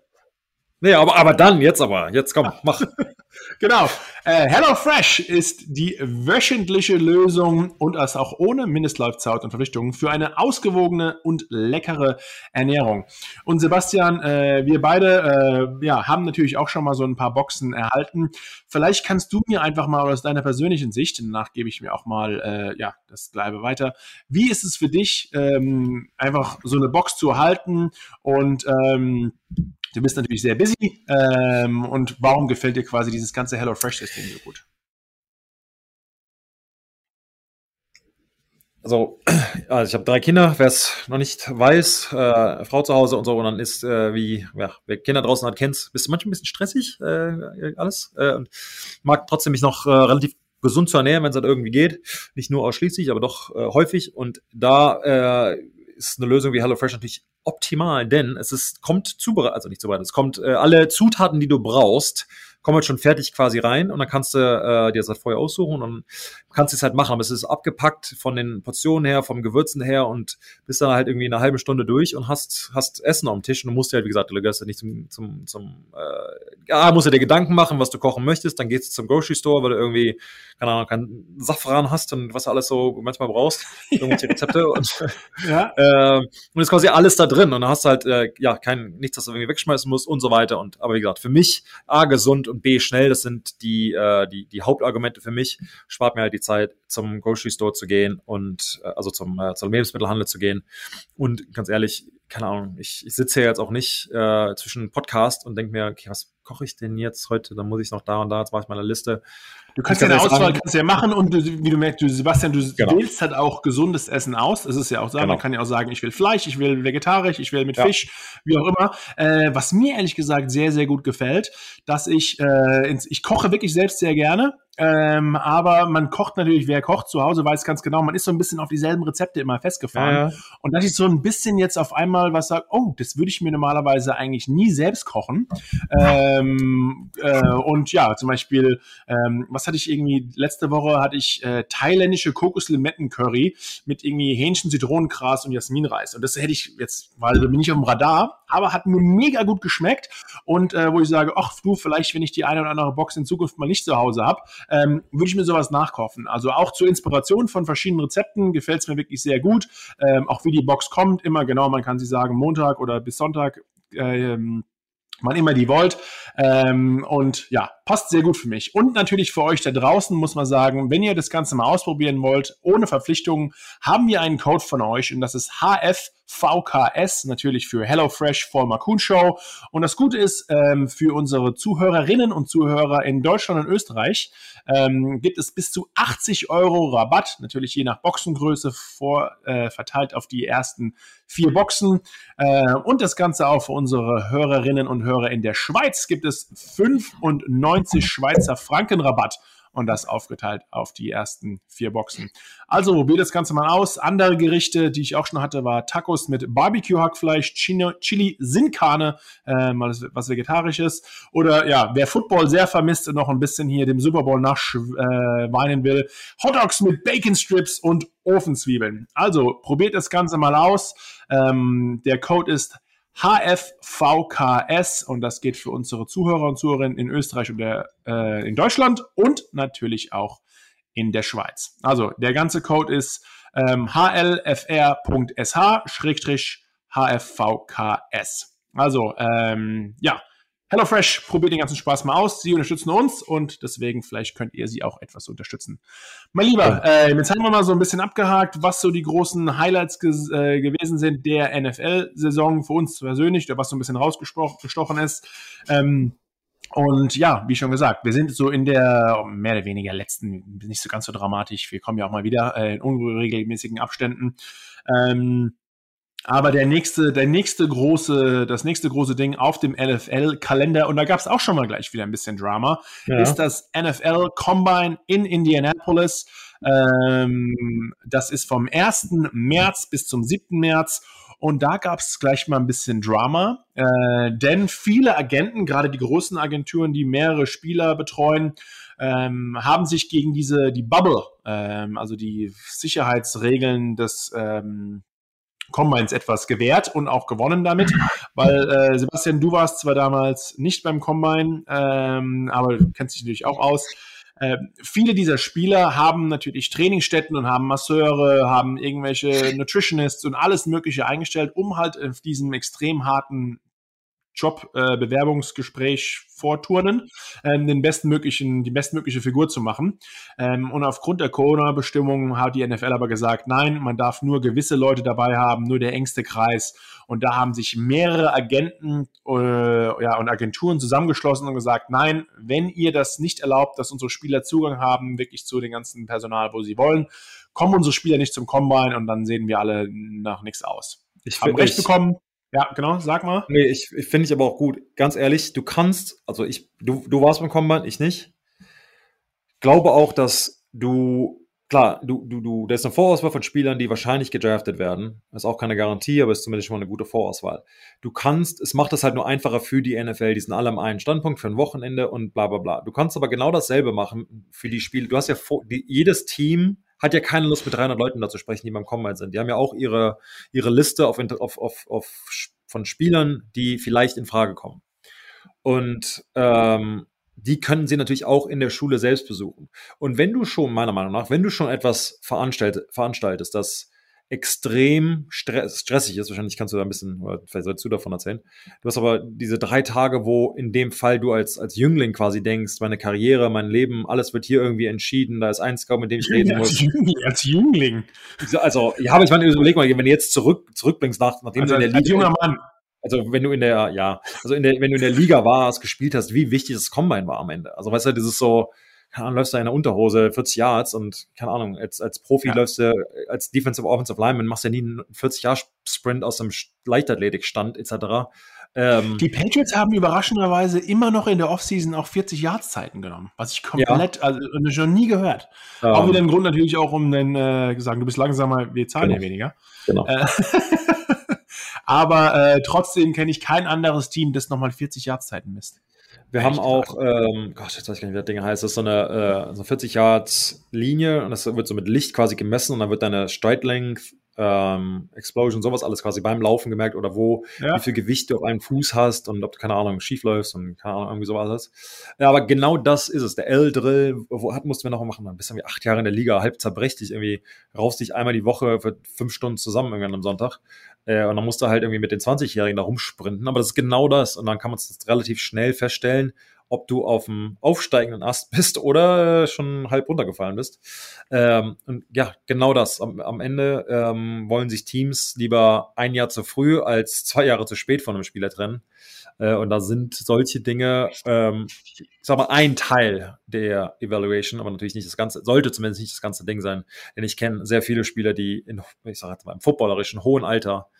Nee, aber, aber dann, jetzt aber, jetzt komm, mach. genau. Äh, HelloFresh ist die wöchentliche Lösung und das auch ohne Mindestlaufzeit und Verpflichtungen für eine ausgewogene und leckere Ernährung. Und Sebastian, äh, wir beide äh, ja, haben natürlich auch schon mal so ein paar Boxen erhalten. Vielleicht kannst du mir einfach mal aus deiner persönlichen Sicht, danach gebe ich mir auch mal äh, ja, das Bleibe weiter. Wie ist es für dich, ähm, einfach so eine Box zu erhalten und ähm, Du bist natürlich sehr busy. Ähm, und warum gefällt dir quasi dieses ganze HelloFresh-System so gut? Also, also ich habe drei Kinder, wer es noch nicht weiß, äh, Frau zu Hause und so, und dann ist, äh, wie, ja, wer Kinder draußen hat, kennt bist manchmal ein bisschen stressig, äh, alles, äh, und mag trotzdem mich noch äh, relativ gesund zu ernähren, wenn es halt irgendwie geht. Nicht nur ausschließlich, aber doch äh, häufig. Und da äh, ist eine Lösung wie HelloFresh natürlich optimal, denn es ist, kommt zubereitet, also nicht zubereitet, es kommt äh, alle Zutaten, die du brauchst, kommen halt schon fertig quasi rein und dann kannst du äh, dir das halt vorher aussuchen und kannst es halt machen. Aber es ist abgepackt von den Portionen her, vom Gewürzen her und bist dann halt irgendwie eine halbe Stunde durch und hast, hast Essen am Tisch und du musst dir halt, wie gesagt, du gehst halt nicht zum, zum, zum äh, ja, musst du dir Gedanken machen, was du kochen möchtest, dann gehst du zum Grocery Store, weil du irgendwie, keine Ahnung, kein Safran hast und was du alles so manchmal brauchst, irgendwelche Rezepte und, ja. äh, und ist quasi alles da drin und dann hast du halt, äh, ja, kein, nichts, das du irgendwie wegschmeißen musst und so weiter. Und, aber wie gesagt, für mich A, gesund und B, schnell, das sind die, äh, die, die Hauptargumente für mich, spart mir halt die Zeit, zum Grocery Store zu gehen und, äh, also zum, äh, zum Lebensmittelhandel zu gehen. Und ganz ehrlich, keine Ahnung, ich, ich sitze hier jetzt auch nicht äh, zwischen Podcast und denke mir, okay, was koche ich denn jetzt heute? Dann muss ich noch da und da, jetzt mache ich meine Liste. Du kannst ja eine Auswahl kannst ja machen und du, wie du merkst, du, Sebastian, du genau. wählst halt auch gesundes Essen aus. Es ist ja auch so, genau. man kann ja auch sagen, ich will Fleisch, ich will vegetarisch, ich will mit ja. Fisch, wie auch immer. Äh, was mir ehrlich gesagt sehr, sehr gut gefällt, dass ich, äh, ins, ich koche wirklich selbst sehr gerne. Ähm, aber man kocht natürlich, wer kocht zu Hause, weiß ganz genau, man ist so ein bisschen auf dieselben Rezepte immer festgefahren. Ja. Und dass ich so ein bisschen jetzt auf einmal was sage, oh, das würde ich mir normalerweise eigentlich nie selbst kochen. Ähm, äh, und ja, zum Beispiel, ähm, was hatte ich irgendwie, letzte Woche hatte ich äh, thailändische Kokoslimetten-Curry mit irgendwie Hähnchen, Zitronengras und Jasminreis. Und das hätte ich jetzt, weil da bin ich auf dem Radar, aber hat mir mega gut geschmeckt. Und äh, wo ich sage, ach du, vielleicht, wenn ich die eine oder andere Box in Zukunft mal nicht zu Hause habe, ähm, würde ich mir sowas nachkaufen. Also auch zur Inspiration von verschiedenen Rezepten gefällt es mir wirklich sehr gut. Ähm, auch wie die Box kommt, immer genau, man kann sie sagen, Montag oder bis Sonntag. Ähm, wann immer die wollt. Ähm, und ja, passt sehr gut für mich. Und natürlich für euch da draußen muss man sagen, wenn ihr das Ganze mal ausprobieren wollt, ohne Verpflichtungen, haben wir einen Code von euch und das ist HF VKS, natürlich für HelloFresh for Makun Show. Und das Gute ist, ähm, für unsere Zuhörerinnen und Zuhörer in Deutschland und Österreich ähm, gibt es bis zu 80 Euro Rabatt, natürlich je nach Boxengröße vor, äh, verteilt auf die ersten vier Boxen. Äh, und das Ganze auch für unsere Hörerinnen und Hörer in der Schweiz gibt es 95 Schweizer Franken Rabatt und das aufgeteilt auf die ersten vier Boxen. Also probiert das Ganze mal aus. Andere Gerichte, die ich auch schon hatte, war Tacos mit Barbecue-Hackfleisch, Chili, Sinkane, äh, mal was Vegetarisches. Oder ja, wer Football sehr vermisst und noch ein bisschen hier dem Super Bowl nachweinen äh, will, Hotdogs mit Bacon Strips und Ofenzwiebeln. Also probiert das Ganze mal aus. Ähm, der Code ist HFVKS und das geht für unsere Zuhörer und Zuhörerinnen in Österreich und der, äh, in Deutschland und natürlich auch in der Schweiz. Also der ganze Code ist ähm, hlfr.sh-hfvks. Also ähm, ja, HelloFresh probiert den ganzen Spaß mal aus. Sie unterstützen uns und deswegen vielleicht könnt ihr sie auch etwas unterstützen. Mein Lieber, äh, jetzt haben wir mal so ein bisschen abgehakt, was so die großen Highlights äh, gewesen sind der NFL-Saison für uns persönlich, was so ein bisschen rausgestochen ist. Ähm, und ja, wie schon gesagt, wir sind so in der mehr oder weniger letzten, nicht so ganz so dramatisch. Wir kommen ja auch mal wieder äh, in unregelmäßigen Abständen. Ähm, aber der nächste, der nächste große, das nächste große Ding auf dem NFL-Kalender, und da gab es auch schon mal gleich wieder ein bisschen Drama, ja. ist das NFL Combine in Indianapolis. Ähm, das ist vom 1. März bis zum 7. März. Und da gab es gleich mal ein bisschen Drama, äh, denn viele Agenten, gerade die großen Agenturen, die mehrere Spieler betreuen, ähm, haben sich gegen diese, die Bubble, ähm, also die Sicherheitsregeln des ähm, Combines etwas gewährt und auch gewonnen damit, weil äh, Sebastian, du warst zwar damals nicht beim Combine, ähm, aber du kennst dich natürlich auch aus. Äh, viele dieser Spieler haben natürlich Trainingsstätten und haben Masseure, haben irgendwelche Nutritionists und alles Mögliche eingestellt, um halt auf diesem extrem harten Job-Bewerbungsgespräch äh, vorturnen, ähm, den bestmöglichen, die bestmögliche Figur zu machen. Ähm, und aufgrund der Corona-Bestimmungen hat die NFL aber gesagt, nein, man darf nur gewisse Leute dabei haben, nur der engste Kreis. Und da haben sich mehrere Agenten äh, ja, und Agenturen zusammengeschlossen und gesagt, nein, wenn ihr das nicht erlaubt, dass unsere Spieler Zugang haben, wirklich zu dem ganzen Personal, wo sie wollen, kommen unsere Spieler nicht zum Combine und dann sehen wir alle nach nichts aus. Ich habe recht bekommen. Ja, genau, sag mal. Nee, ich, ich finde ich aber auch gut. Ganz ehrlich, du kannst, also ich, du, du warst beim Combine, ich nicht. Glaube auch, dass du, klar, du, du, du, da ist eine Vorauswahl von Spielern, die wahrscheinlich gedraftet werden. Das ist auch keine Garantie, aber ist zumindest schon mal eine gute Vorauswahl. Du kannst, es macht es halt nur einfacher für die NFL, die sind alle am einen Standpunkt für ein Wochenende und bla bla bla. Du kannst aber genau dasselbe machen für die Spiele. Du hast ja vor, die, jedes Team hat ja keine Lust, mit 300 Leuten da zu sprechen, die beim Combine sind. Die haben ja auch ihre, ihre Liste auf, auf, auf, auf, von Spielern, die vielleicht in Frage kommen. Und ähm, die können sie natürlich auch in der Schule selbst besuchen. Und wenn du schon, meiner Meinung nach, wenn du schon etwas veranstaltest, veranstaltest das extrem stress stressig ist. Wahrscheinlich kannst du da ein bisschen, vielleicht sollst du davon erzählen. Du hast aber diese drei Tage, wo in dem Fall du als, als Jüngling quasi denkst, meine Karriere, mein Leben, alles wird hier irgendwie entschieden. Da ist ein Scout, mit dem ich reden muss. Als Jüngling. Als Jüngling. Also, ja, aber ich meine, überleg mal, wenn du jetzt zurück, zurückblickst, nach, nachdem also, du in der Liga. junger Mann. Also wenn du in der, ja, also in der, wenn du in der Liga warst, gespielt hast, wie wichtig das Combine war am Ende. Also weißt du, das ist so, keine Ahnung, läufst du in der Unterhose 40 Yards und keine Ahnung, als, als Profi ja. läufst du als Defensive Offensive Lineman, machst du ja nie einen 40 Jahr Sprint aus dem Leichtathletikstand etc. Ähm, die Patriots haben überraschenderweise immer noch in der Offseason auch 40 Yards Zeiten genommen, was ich komplett, ja. also schon nie gehört. Ähm, auch wieder ein Grund natürlich auch, um dann äh, gesagt, du bist langsamer, wir zahlen genau. ja weniger. Genau. Äh, aber äh, trotzdem kenne ich kein anderes Team, das nochmal 40 Yards Zeiten misst. Wir haben auch, ähm, Gott, jetzt weiß ich gar nicht, wie das Ding heißt. Das ist so eine, äh, so 40 Yards Linie und das wird so mit Licht quasi gemessen und dann wird deine Stride Length, ähm, Explosion, sowas alles quasi beim Laufen gemerkt oder wo, ja. wie viel Gewicht du auf einem Fuß hast und ob du, keine Ahnung, schief läufst und keine Ahnung, irgendwie sowas hast. Ja, aber genau das ist es. Der L-Drill, wo hat, mussten wir noch machen? Dann bist du irgendwie acht Jahre in der Liga, halb zerbrechlich, irgendwie raufst dich einmal die Woche für fünf Stunden zusammen irgendwann am Sonntag. Äh, und dann musst du halt irgendwie mit den 20-Jährigen da rumsprinten. Aber das ist genau das. Und dann kann man es relativ schnell feststellen, ob du auf dem aufsteigenden Ast bist oder schon halb runtergefallen bist. Ähm, und ja, genau das. Am, am Ende ähm, wollen sich Teams lieber ein Jahr zu früh als zwei Jahre zu spät von einem Spieler trennen. Äh, und da sind solche Dinge, ähm, ich sag mal, ein Teil der Evaluation, aber natürlich nicht das ganze, sollte zumindest nicht das ganze Ding sein. Denn ich kenne sehr viele Spieler, die in, ich sag jetzt mal, im footballerischen hohen Alter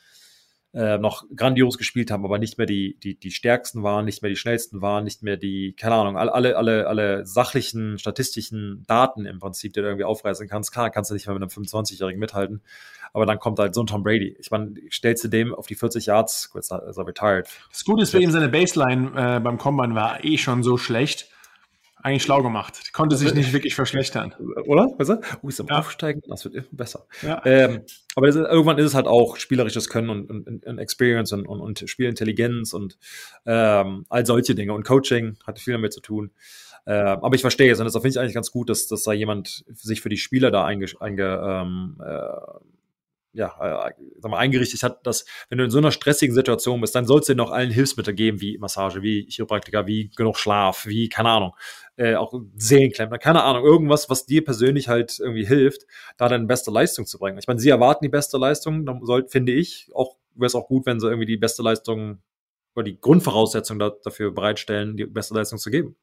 äh, noch grandios gespielt haben, aber nicht mehr die, die, die stärksten waren, nicht mehr die schnellsten waren, nicht mehr die, keine Ahnung, alle, alle, alle sachlichen, statistischen Daten im Prinzip, die du irgendwie aufreißen kannst. Klar, kannst du nicht mehr mit einem 25-Jährigen mithalten, aber dann kommt halt so ein Tom Brady. Ich meine, stellst du dem auf die 40 Yards, gut, ist er retired. Das Gute ist für ihn, seine Baseline äh, beim Combine war eh schon so schlecht, eigentlich schlau gemacht. Die konnte sich nicht wirklich verschlechtern. Oder? Weißt du? Oh, ist am ja. Aufsteigen, das wird immer besser. Ja. Ähm, aber ist, irgendwann ist es halt auch spielerisches Können und, und, und Experience und, und, und, Spielintelligenz und ähm, all solche Dinge. Und Coaching hatte viel damit zu tun. Äh, aber ich verstehe es und das finde ich eigentlich ganz gut, dass, dass da jemand sich für die Spieler da einge, einge ähm, äh, ja, äh, sag mal, eingerichtet hat, dass wenn du in so einer stressigen Situation bist, dann soll es dir noch allen Hilfsmittel geben, wie Massage, wie Chiropraktiker, wie genug Schlaf, wie, keine Ahnung, äh, auch Seelenklempner, keine Ahnung, irgendwas, was dir persönlich halt irgendwie hilft, da deine beste Leistung zu bringen. Ich meine, sie erwarten die beste Leistung, dann soll, finde ich, auch wäre es auch gut, wenn sie irgendwie die beste Leistung oder die Grundvoraussetzung da, dafür bereitstellen, die beste Leistung zu geben.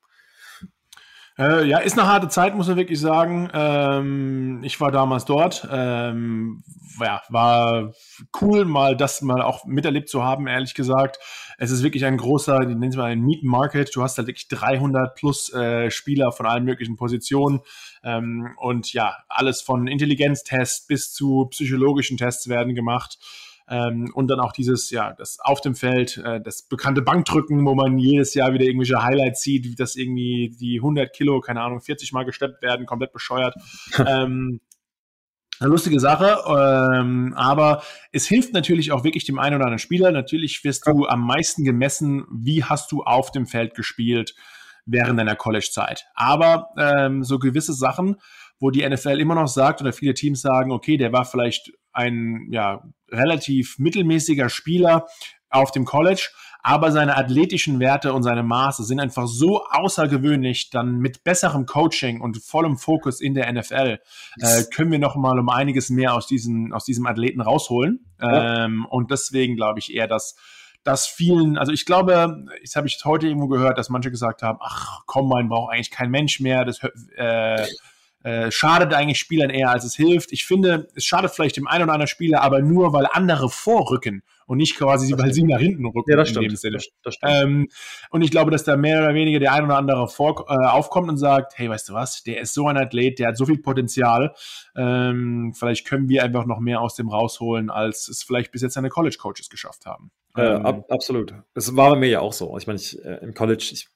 Äh, ja, ist eine harte Zeit, muss man wirklich sagen. Ähm, ich war damals dort. Ähm, ja, war cool, mal das mal auch miterlebt zu haben, ehrlich gesagt. Es ist wirklich ein großer, die nennen es mal ein Meet Market. Du hast halt wirklich 300 plus äh, Spieler von allen möglichen Positionen. Ähm, und ja, alles von Intelligenztests bis zu psychologischen Tests werden gemacht. Ähm, und dann auch dieses, ja, das auf dem Feld, äh, das bekannte Bankdrücken, wo man jedes Jahr wieder irgendwelche Highlights sieht, wie das irgendwie die 100 Kilo, keine Ahnung, 40 Mal gesteppt werden, komplett bescheuert. ähm, eine lustige Sache, ähm, aber es hilft natürlich auch wirklich dem einen oder anderen Spieler. Natürlich wirst du am meisten gemessen, wie hast du auf dem Feld gespielt während deiner College-Zeit. Aber ähm, so gewisse Sachen, wo die NFL immer noch sagt oder viele Teams sagen, okay, der war vielleicht ein ja, relativ mittelmäßiger Spieler auf dem College, aber seine athletischen Werte und seine Maße sind einfach so außergewöhnlich, dann mit besserem Coaching und vollem Fokus in der NFL äh, können wir noch mal um einiges mehr aus diesem, aus diesem Athleten rausholen. Ja. Ähm, und deswegen glaube ich eher, dass dass vielen, also ich glaube, das habe ich heute irgendwo gehört, dass manche gesagt haben, ach, Combine braucht eigentlich kein Mensch mehr, das äh, äh, schadet eigentlich Spielern eher, als es hilft. Ich finde, es schadet vielleicht dem einen oder anderen Spieler, aber nur, weil andere vorrücken und nicht quasi, weil sie nach hinten rücken. Ja, das stimmt. Das, das stimmt. Ähm, und ich glaube, dass da mehr oder weniger der ein oder andere vor, äh, aufkommt und sagt, hey, weißt du was, der ist so ein Athlet, der hat so viel Potenzial. Ähm, vielleicht können wir einfach noch mehr aus dem rausholen, als es vielleicht bis jetzt seine College-Coaches geschafft haben. Äh, ab, absolut. Es war bei mir ja auch so. Ich meine, ich, äh, im College, ich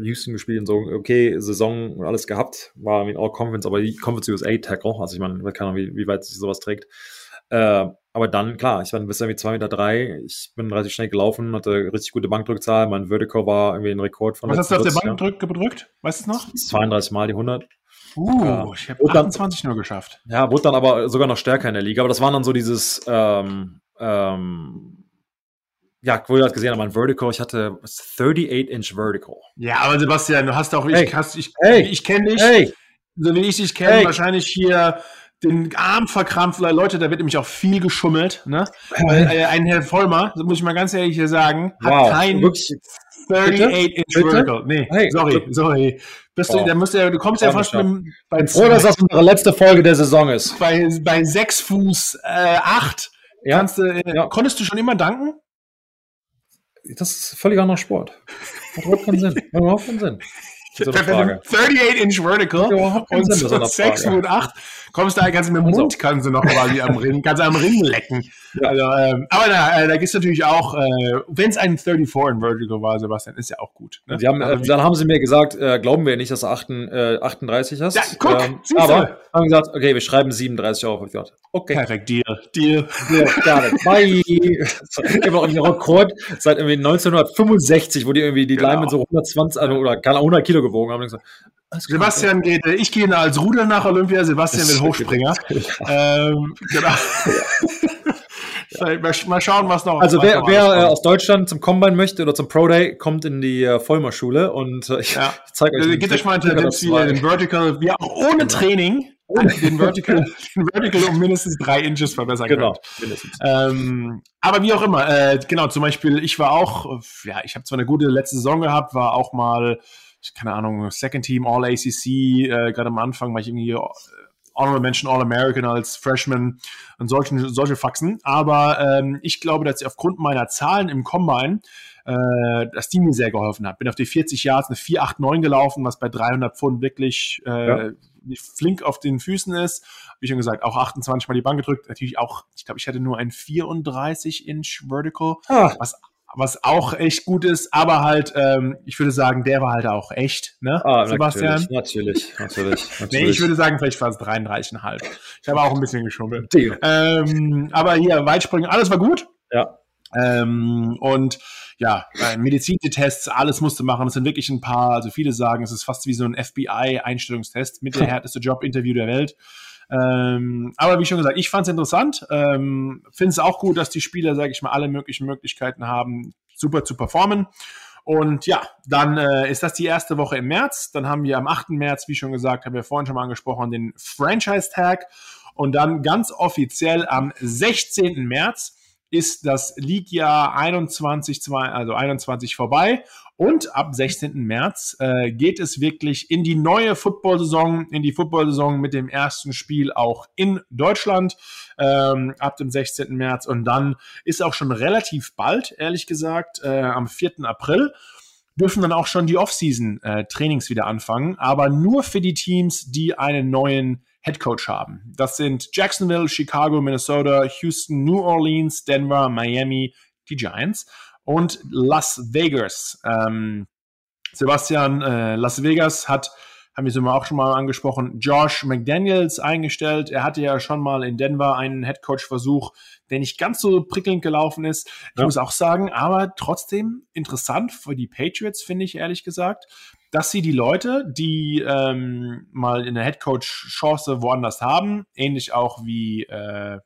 Houston gespielt und so, okay, Saison und alles gehabt, war in All Conference, aber die Conference USA Tackle, also ich meine, keine Ahnung, wie, wie weit sich sowas trägt. Äh, aber dann, klar, ich war bis irgendwie 2,3 Meter, drei. ich bin relativ schnell gelaufen, hatte richtig gute Bankdrückzahl, mein Vertical war irgendwie ein Rekord von Was hast du auf der Bank gedrückt, gedrückt? Weißt du es noch? 32 Mal die 100. Uh, ja. ich habe 28 dann, nur geschafft. Ja, wurde dann aber sogar noch stärker in der Liga, aber das waren dann so dieses, ähm, ähm, ja, wo du das gesehen hast, mein Vertical, ich hatte 38-inch Vertical. Ja, aber Sebastian, du hast auch, hey. ich, hast, ich, hey. ich kenne dich, hey. so wie ich dich kenne, wahrscheinlich hier den Arm verkrampft. Leute, da wird nämlich auch viel geschummelt. Ne? Weil, äh, ein Herr Vollmer, muss ich mal ganz ehrlich hier sagen, hat wow. kein 38-inch Vertical. Nee, hey. sorry, sorry. Bist du, da musst du, du kommst ja fast mit, bei froh, dass das unsere letzte Folge der Saison ist. Bei, bei 6 Fuß äh, 8 ja. Kannst äh, ja. Konntest du schon immer danken? Das ist völlig anderer Sport. Hat überhaupt keinen Sinn. Hat überhaupt keinen Sinn. 38-inch Vertical und 6 Fuß 8 kommst du da, kannst du mit dem Mund kannst du noch quasi am Ring, kannst am Ring lecken. Ja. Also, ähm, aber da, äh, da gibt es natürlich auch, äh, wenn es ein 34 in Vertical war, Sebastian, ist ja auch gut. Ne? Haben, also, dann haben sie mir gesagt, äh, glauben wir nicht, dass du 8, äh, 38 hast. Ja, guck, ähm, aber haben gesagt, okay, wir schreiben 37 auf. Ich gesagt, okay. Perfekt, Deal. Deal. Deal, got it. Bye. Immer auch ein Rekord seit irgendwie 1965, wo die irgendwie die genau. Linemen so 120 also, oder 100 Kilo gewogen haben. Sebastian geht, äh, ich gehe als Ruder nach Olympia, Sebastian will Hochspringer. ähm, genau. mal, schauen, was noch. Also wer, wer äh, aus Deutschland zum Combine möchte oder zum Pro Day, kommt in die äh, Vollmer Schule und äh, ich, ja. ich zeige euch. Geht euch mal Tendenz den Vertical, wir auch ohne genau. Training den Vertical, den Vertical um mindestens drei Inches verbessern genau, könnt. Ähm, aber wie auch immer, äh, genau, zum Beispiel, ich war auch, ja, ich habe zwar eine gute letzte Saison gehabt, war auch mal keine Ahnung, Second Team, All ACC, äh, gerade am Anfang war ich irgendwie äh, Honorable Mention All American als Freshman und solche, solche Faxen. Aber ähm, ich glaube, dass ich aufgrund meiner Zahlen im Combine, äh, dass die mir sehr geholfen hat. Bin auf die 40 Yards eine 489 gelaufen, was bei 300 Pfund wirklich äh, ja. flink auf den Füßen ist. Wie schon gesagt, auch 28 Mal die Bank gedrückt. Natürlich auch, ich glaube, ich hatte nur ein 34 Inch Vertical, ah. was was auch echt gut ist, aber halt, ähm, ich würde sagen, der war halt auch echt, ne, ah, Sebastian? Natürlich, natürlich, natürlich. nee, ich würde sagen, vielleicht war es 33,5. Ich habe auch ein bisschen geschummelt. Ähm, aber hier, Weitspringen, alles war gut. Ja. Ähm, und ja, äh, Medizintests, alles musste machen. Es sind wirklich ein paar, also viele sagen, es ist fast wie so ein FBI-Einstellungstest mit der härteste Jobinterview der Welt. Ähm, aber wie schon gesagt, ich fand es interessant. Ähm, Finde es auch gut, dass die Spieler, sage ich mal, alle möglichen Möglichkeiten haben, super zu performen. Und ja, dann äh, ist das die erste Woche im März. Dann haben wir am 8. März, wie schon gesagt, haben wir vorhin schon mal angesprochen, den Franchise-Tag. Und dann ganz offiziell am 16. März ist das League-Jahr 21, also 21 vorbei und ab 16. März äh, geht es wirklich in die neue Football-Saison, in die Football-Saison mit dem ersten Spiel auch in Deutschland ähm, ab dem 16. März. Und dann ist auch schon relativ bald, ehrlich gesagt, äh, am 4. April dürfen dann auch schon die Off-Season-Trainings äh, wieder anfangen, aber nur für die Teams, die einen neuen Head Coach haben. Das sind Jacksonville, Chicago, Minnesota, Houston, New Orleans, Denver, Miami, die Giants und Las Vegas. Ähm, Sebastian, äh, Las Vegas hat haben wir es immer auch schon mal angesprochen, Josh McDaniels eingestellt. Er hatte ja schon mal in Denver einen Headcoach-Versuch, der nicht ganz so prickelnd gelaufen ist. Ich ja. muss auch sagen, aber trotzdem interessant für die Patriots, finde ich ehrlich gesagt, dass sie die Leute, die ähm, mal in der Headcoach-Chance woanders haben, ähnlich auch wie äh,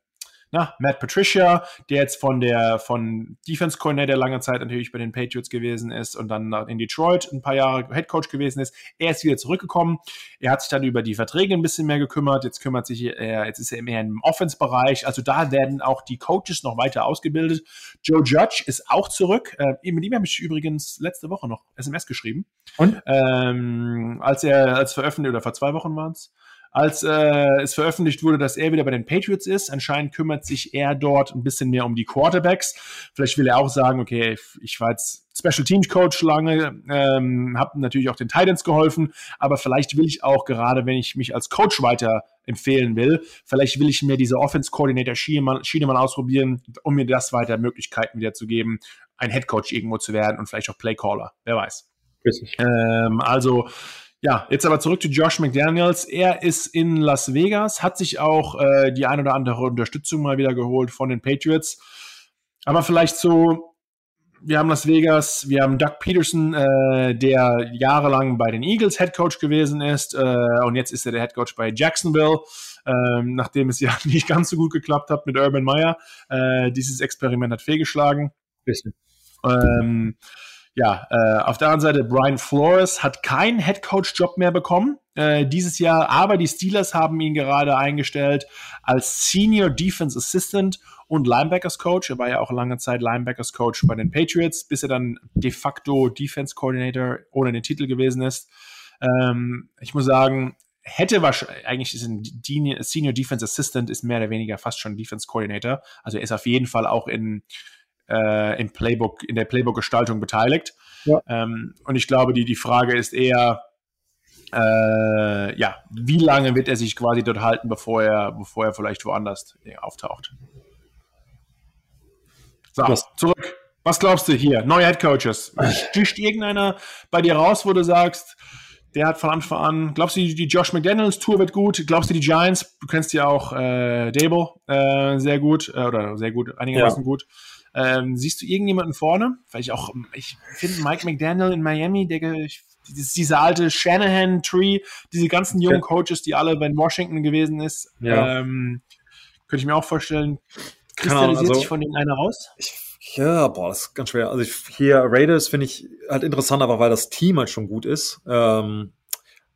na, Matt Patricia, der jetzt von der von Defense Coordinator lange Zeit natürlich bei den Patriots gewesen ist und dann in Detroit ein paar Jahre Head Coach gewesen ist. Er ist wieder zurückgekommen. Er hat sich dann über die Verträge ein bisschen mehr gekümmert. Jetzt kümmert sich er, jetzt ist er mehr im Offense-Bereich. Also da werden auch die Coaches noch weiter ausgebildet. Joe Judge ist auch zurück. Äh, mit ihm habe ich übrigens letzte Woche noch SMS geschrieben. Und? Ähm, als er als veröffentlicht oder vor zwei Wochen waren es als äh, es veröffentlicht wurde, dass er wieder bei den Patriots ist. Anscheinend kümmert sich er dort ein bisschen mehr um die Quarterbacks. Vielleicht will er auch sagen, okay, ich war jetzt Special Teams Coach lange, ähm, habe natürlich auch den Titans geholfen, aber vielleicht will ich auch gerade, wenn ich mich als Coach weiter empfehlen will, vielleicht will ich mir diese Offense Coordinator Schiene mal, Schiene mal ausprobieren, um mir das weiter Möglichkeiten wieder zu geben, ein Head Coach irgendwo zu werden und vielleicht auch Playcaller, wer weiß. Ähm, also ja, jetzt aber zurück zu Josh McDaniels. Er ist in Las Vegas, hat sich auch äh, die ein oder andere Unterstützung mal wieder geholt von den Patriots. Aber vielleicht so, wir haben Las Vegas, wir haben Doug Peterson, äh, der jahrelang bei den Eagles Head Coach gewesen ist äh, und jetzt ist er der Head Coach bei Jacksonville. Ähm, nachdem es ja nicht ganz so gut geklappt hat mit Urban Meyer. Äh, dieses Experiment hat fehlgeschlagen. Bisschen. Ähm, ja, äh, auf der anderen Seite, Brian Flores hat keinen Headcoach-Job mehr bekommen äh, dieses Jahr, aber die Steelers haben ihn gerade eingestellt als Senior Defense Assistant und Linebackers Coach. Er war ja auch lange Zeit Linebackers Coach bei den Patriots, bis er dann de facto Defense Coordinator ohne den Titel gewesen ist. Ähm, ich muss sagen, hätte wahrscheinlich, eigentlich ist ein Senior Defense Assistant ist mehr oder weniger fast schon Defense Coordinator. Also er ist auf jeden Fall auch in äh, im Playbook, in der Playbook-Gestaltung beteiligt. Ja. Ähm, und ich glaube, die, die Frage ist eher, äh, ja, wie lange wird er sich quasi dort halten, bevor er, bevor er vielleicht woanders äh, auftaucht? So, Was? zurück. Was glaubst du hier? Neue Head Coaches. Sticht irgendeiner bei dir raus, wo du sagst, der hat von Anfang an, glaubst du, die Josh McDaniels Tour wird gut? Glaubst du, die Giants, du kennst ja auch äh, Dable äh, sehr gut, äh, oder sehr gut, einigermaßen ja. gut. Ähm, siehst du irgendjemanden vorne? Vielleicht auch, ich finde Mike McDaniel in Miami, der, diese alte Shanahan-Tree, diese ganzen jungen Coaches, die alle bei Washington gewesen ist, ja. ähm, könnte ich mir auch vorstellen, kristallisiert also, sich von denen einer raus? Ich, ja, boah, das ist ganz schwer. Also ich, hier Raiders finde ich halt interessant, aber weil das Team halt schon gut ist. Ähm,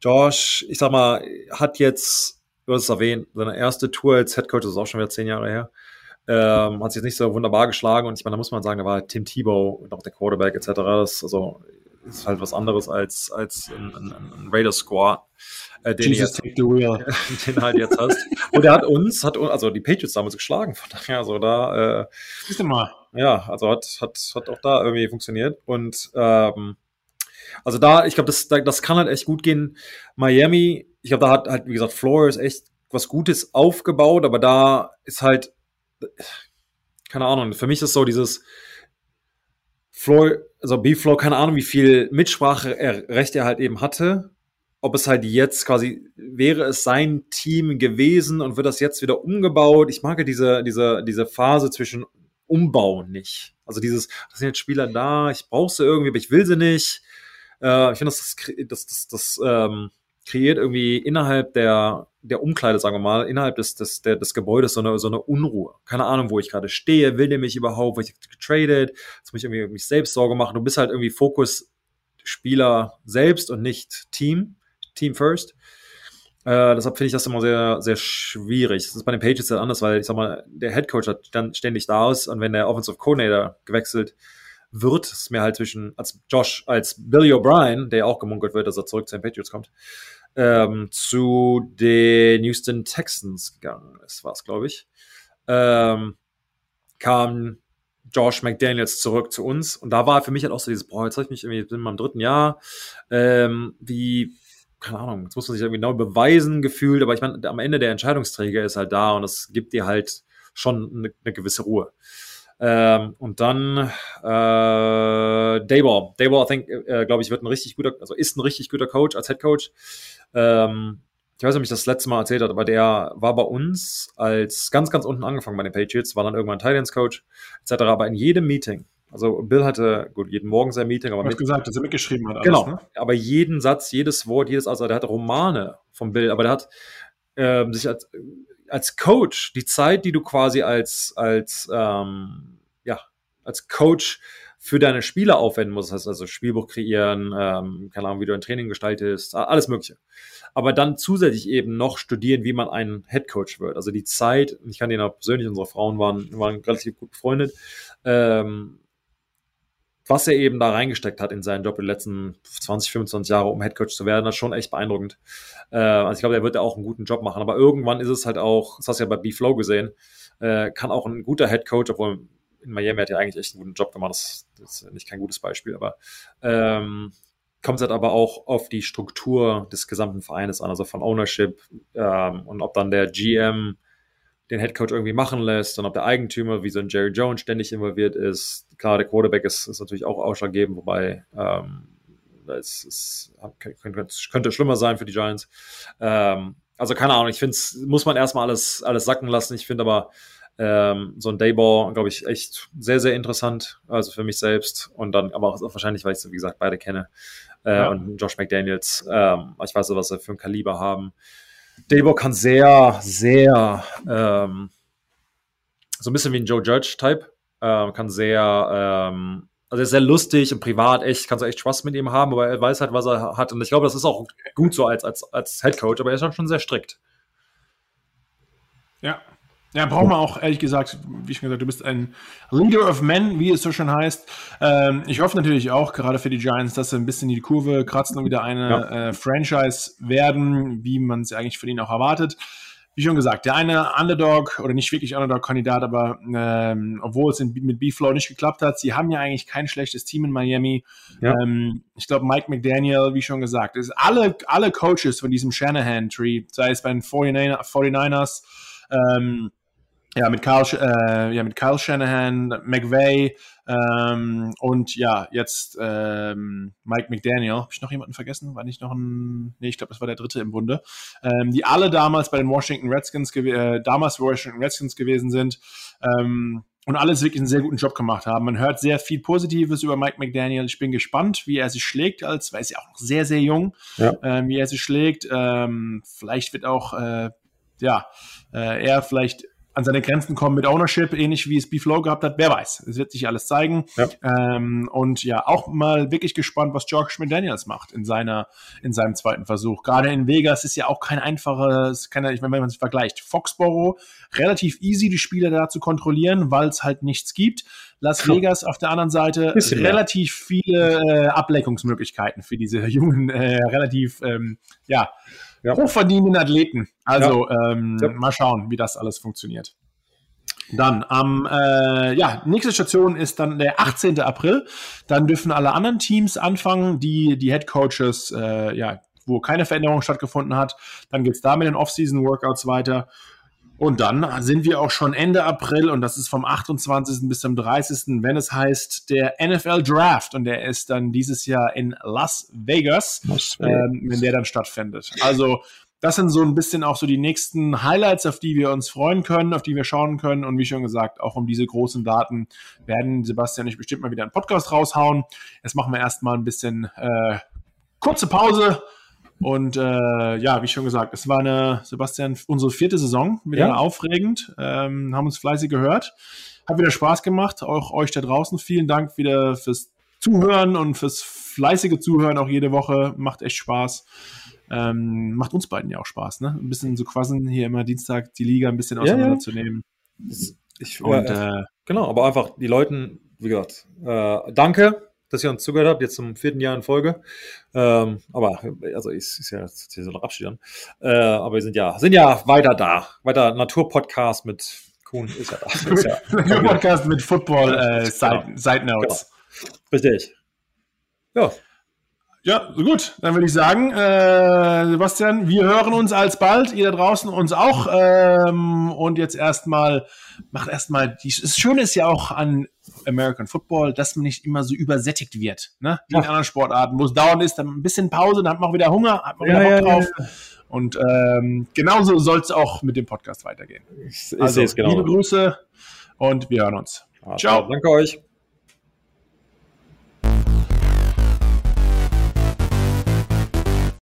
Josh, ich sag mal, hat jetzt, du hast es erwähnt, seine erste Tour als Head Coach, das ist auch schon wieder zehn Jahre her. Ähm, hat sich jetzt nicht so wunderbar geschlagen und ich meine, da muss man sagen, da war Tim Tebow auch der Quarterback etc. Das, also ist halt was anderes als, als ein, ein, ein Raiders Squad. Äh, den, jetzt, den halt jetzt hast. Und er hat uns, hat also die Patriots damals geschlagen, von daher, also da, äh, mal. ja, also hat, hat, hat auch da irgendwie funktioniert. Und ähm, also da, ich glaube, das, das kann halt echt gut gehen. Miami, ich glaube, da hat halt, wie gesagt, Flores echt was Gutes aufgebaut, aber da ist halt keine Ahnung, für mich ist so dieses Floor, also B-Floor, keine Ahnung, wie viel Mitspracherecht er halt eben hatte. Ob es halt jetzt quasi, wäre es sein Team gewesen und wird das jetzt wieder umgebaut? Ich mag ja diese, diese, diese Phase zwischen Umbau nicht. Also dieses, das sind jetzt Spieler da, ich brauche sie irgendwie, aber ich will sie nicht. Äh, ich finde, das, das, das, das ähm, kreiert irgendwie innerhalb der, der Umkleide, sagen wir mal, innerhalb des, des, der, des Gebäudes so eine, so eine Unruhe. Keine Ahnung, wo ich gerade stehe, will der mich überhaupt, wo ich getradet, jetzt muss ich irgendwie mich selbst Sorge machen. Du bist halt irgendwie Fokus Spieler selbst und nicht Team, Team first. Äh, deshalb finde ich das immer sehr, sehr schwierig. Das ist bei den Pages ja anders, weil ich sag mal, der Head Coach hat dann ständig da aus und wenn der Offensive Coordinator gewechselt wird, ist mir halt zwischen, als Josh, als Billy O'Brien, der auch gemunkelt wird, dass er zurück zu den Patriots kommt, ähm, zu den Houston Texans gegangen ist, war es, glaube ich, ähm, kam Josh McDaniels zurück zu uns und da war für mich halt auch so dieses, boah, jetzt habe ich mich irgendwie, bin in meinem dritten Jahr, ähm, wie, keine Ahnung, jetzt muss man sich irgendwie genau beweisen, gefühlt, aber ich meine, am Ende der Entscheidungsträger ist halt da und das gibt dir halt schon eine, eine gewisse Ruhe. Ähm, und dann äh, Dayball. Dayball, I think, äh, glaube ich, wird ein richtig guter, also ist ein richtig guter Coach als Head Coach. Ähm, ich weiß nicht, ob ich das letzte Mal erzählt habe, aber der war bei uns als ganz, ganz unten angefangen bei den Patriots, war dann irgendwann Titans Coach, etc. Aber in jedem Meeting, also Bill hatte, gut, jeden Morgen sein Meeting, aber. Du hast gesagt, dass er mitgeschrieben hat. Alles, genau. Ne? Aber jeden Satz, jedes Wort, jedes, also der hat Romane von Bill, aber der hat äh, sich als, als Coach die Zeit, die du quasi als, als, ähm, ja, als Coach für deine Spieler aufwenden musst, heißt also Spielbuch kreieren, ähm, keine Ahnung, wie du ein Training gestaltest, alles Mögliche. Aber dann zusätzlich eben noch studieren, wie man ein Headcoach wird. Also die Zeit, ich kann den auch persönlich, unsere Frauen waren, waren relativ gut befreundet, ähm, was er eben da reingesteckt hat in seinen Job die letzten 20, 25 Jahre, um Headcoach zu werden, das ist schon echt beeindruckend. Äh, also ich glaube, er wird ja auch einen guten Job machen. Aber irgendwann ist es halt auch, das hast du ja bei B-Flow gesehen, äh, kann auch ein guter Headcoach, obwohl in Miami hat er eigentlich echt einen guten Job gemacht. Das, das ist nicht kein gutes Beispiel, aber ähm, kommt es halt aber auch auf die Struktur des gesamten Vereines an, also von Ownership ähm, und ob dann der GM den Headcoach irgendwie machen lässt und ob der Eigentümer wie so ein Jerry Jones ständig involviert ist. Klar, der Quarterback ist, ist natürlich auch ausschlaggebend, wobei ähm, es, es könnte, könnte, schlimmer sein für die Giants. Ähm, also keine Ahnung, ich finde es, muss man erstmal alles, alles sacken lassen. Ich finde aber ähm, so ein Dayball, glaube ich, echt sehr, sehr interessant, also für mich selbst und dann aber auch wahrscheinlich, weil ich, wie gesagt, beide kenne äh, ja. und Josh McDaniels, ähm, ich weiß nicht, was sie für ein Kaliber haben. Debo kann sehr, sehr, ähm, so ein bisschen wie ein Joe Judge-Type, äh, kann sehr, ähm, also er ist sehr lustig und privat, echt, kannst du echt Spaß mit ihm haben, aber er weiß halt, was er hat. Und ich glaube, das ist auch gut so als, als, als Head Coach, aber er ist schon sehr strikt. Ja, ja, brauchen wir auch, ehrlich gesagt, wie schon gesagt, du bist ein Leader of Men, wie es so schön heißt. Ähm, ich hoffe natürlich auch, gerade für die Giants, dass sie ein bisschen die Kurve kratzen und wieder eine ja. äh, Franchise werden, wie man es eigentlich von ihnen auch erwartet. Wie schon gesagt, der eine Underdog oder nicht wirklich Underdog-Kandidat, aber ähm, obwohl es in, mit B-Flow nicht geklappt hat, sie haben ja eigentlich kein schlechtes Team in Miami. Ja. Ähm, ich glaube, Mike McDaniel, wie schon gesagt, ist alle, alle Coaches von diesem Shanahan-Tree, sei es bei den 49ers, ähm, ja, mit Kyle, äh, ja, mit Kyle Shanahan, McVay ähm, und ja, jetzt ähm, Mike McDaniel. Habe ich noch jemanden vergessen? War nicht noch ein. Nee, ich glaube, das war der dritte im Bunde. Ähm, die alle damals bei den Washington Redskins, äh, damals Washington Redskins gewesen sind. Ähm, und alles wirklich einen sehr guten Job gemacht haben. Man hört sehr viel Positives über Mike McDaniel. Ich bin gespannt, wie er sich schlägt, als weil er ist ja auch noch sehr, sehr jung, ja. ähm, wie er sich schlägt. Ähm, vielleicht wird auch, äh, ja, äh, er vielleicht an seine Grenzen kommen mit Ownership, ähnlich wie es Beeflow gehabt hat. Wer weiß. Es wird sich alles zeigen. Ja. Ähm, und ja, auch mal wirklich gespannt, was George McDaniels macht in seiner, in seinem zweiten Versuch. Gerade in Vegas ist ja auch kein einfaches, keine, ich meine, wenn man es vergleicht. Foxborough, relativ easy, die Spieler da zu kontrollieren, weil es halt nichts gibt. Las Vegas auf der anderen Seite Bisschen relativ viele äh, Ablenkungsmöglichkeiten für diese jungen, äh, relativ, ähm, ja, ja. hochverdienenden Athleten. Also ja. Ähm, ja. mal schauen, wie das alles funktioniert. Dann am, äh, ja, nächste Station ist dann der 18. April. Dann dürfen alle anderen Teams anfangen, die die Head Coaches, äh, ja, wo keine Veränderung stattgefunden hat. Dann geht's da mit den Off-Season-Workouts weiter. Und dann sind wir auch schon Ende April und das ist vom 28. bis zum 30., wenn es heißt der NFL Draft und der ist dann dieses Jahr in Las Vegas, Las Vegas. Ähm, wenn der dann stattfindet. Also das sind so ein bisschen auch so die nächsten Highlights, auf die wir uns freuen können, auf die wir schauen können. Und wie schon gesagt, auch um diese großen Daten werden Sebastian und ich bestimmt mal wieder einen Podcast raushauen. Jetzt machen wir erstmal ein bisschen äh, kurze Pause und äh, ja, wie schon gesagt, es war eine, Sebastian, unsere vierte Saison, wieder ja. aufregend, ähm, haben uns fleißig gehört, hat wieder Spaß gemacht, auch euch da draußen. Vielen Dank wieder fürs Zuhören und fürs fleißige Zuhören auch jede Woche, macht echt Spaß. Ähm, macht uns beiden ja auch Spaß, ne? Ein bisschen so quassen, hier immer Dienstag die Liga ein bisschen auseinanderzunehmen. Ja, ja. Ich, und, äh, genau, aber einfach die Leuten, wie gesagt, äh, danke dass ihr uns zugehört habt, jetzt zum vierten Jahr in Folge. Ähm, aber, also ist, ist ja jetzt hier so noch Abschied Äh, aber wir sind ja, sind ja weiter da. Weiter Naturpodcast mit Kuhn ist ja da. Ist ja, mit Football äh, Side, genau. Side Notes. Genau. Richtig. Ja. Ja, gut. Dann würde ich sagen, äh, Sebastian, wir hören uns alsbald, ihr da draußen uns auch. Ähm, und jetzt erstmal, macht erstmal, das Schöne ist ja auch an American Football, dass man nicht immer so übersättigt wird. Ne? Wie ja. in anderen Sportarten, wo es dauernd ist, dann ein bisschen Pause, dann hat man auch wieder Hunger, hat man wieder ja, Bock drauf. Ja, und ähm, genauso soll es auch mit dem Podcast weitergehen. Ich, ich also, genau. liebe Grüße und wir hören uns. Ciao. Danke euch.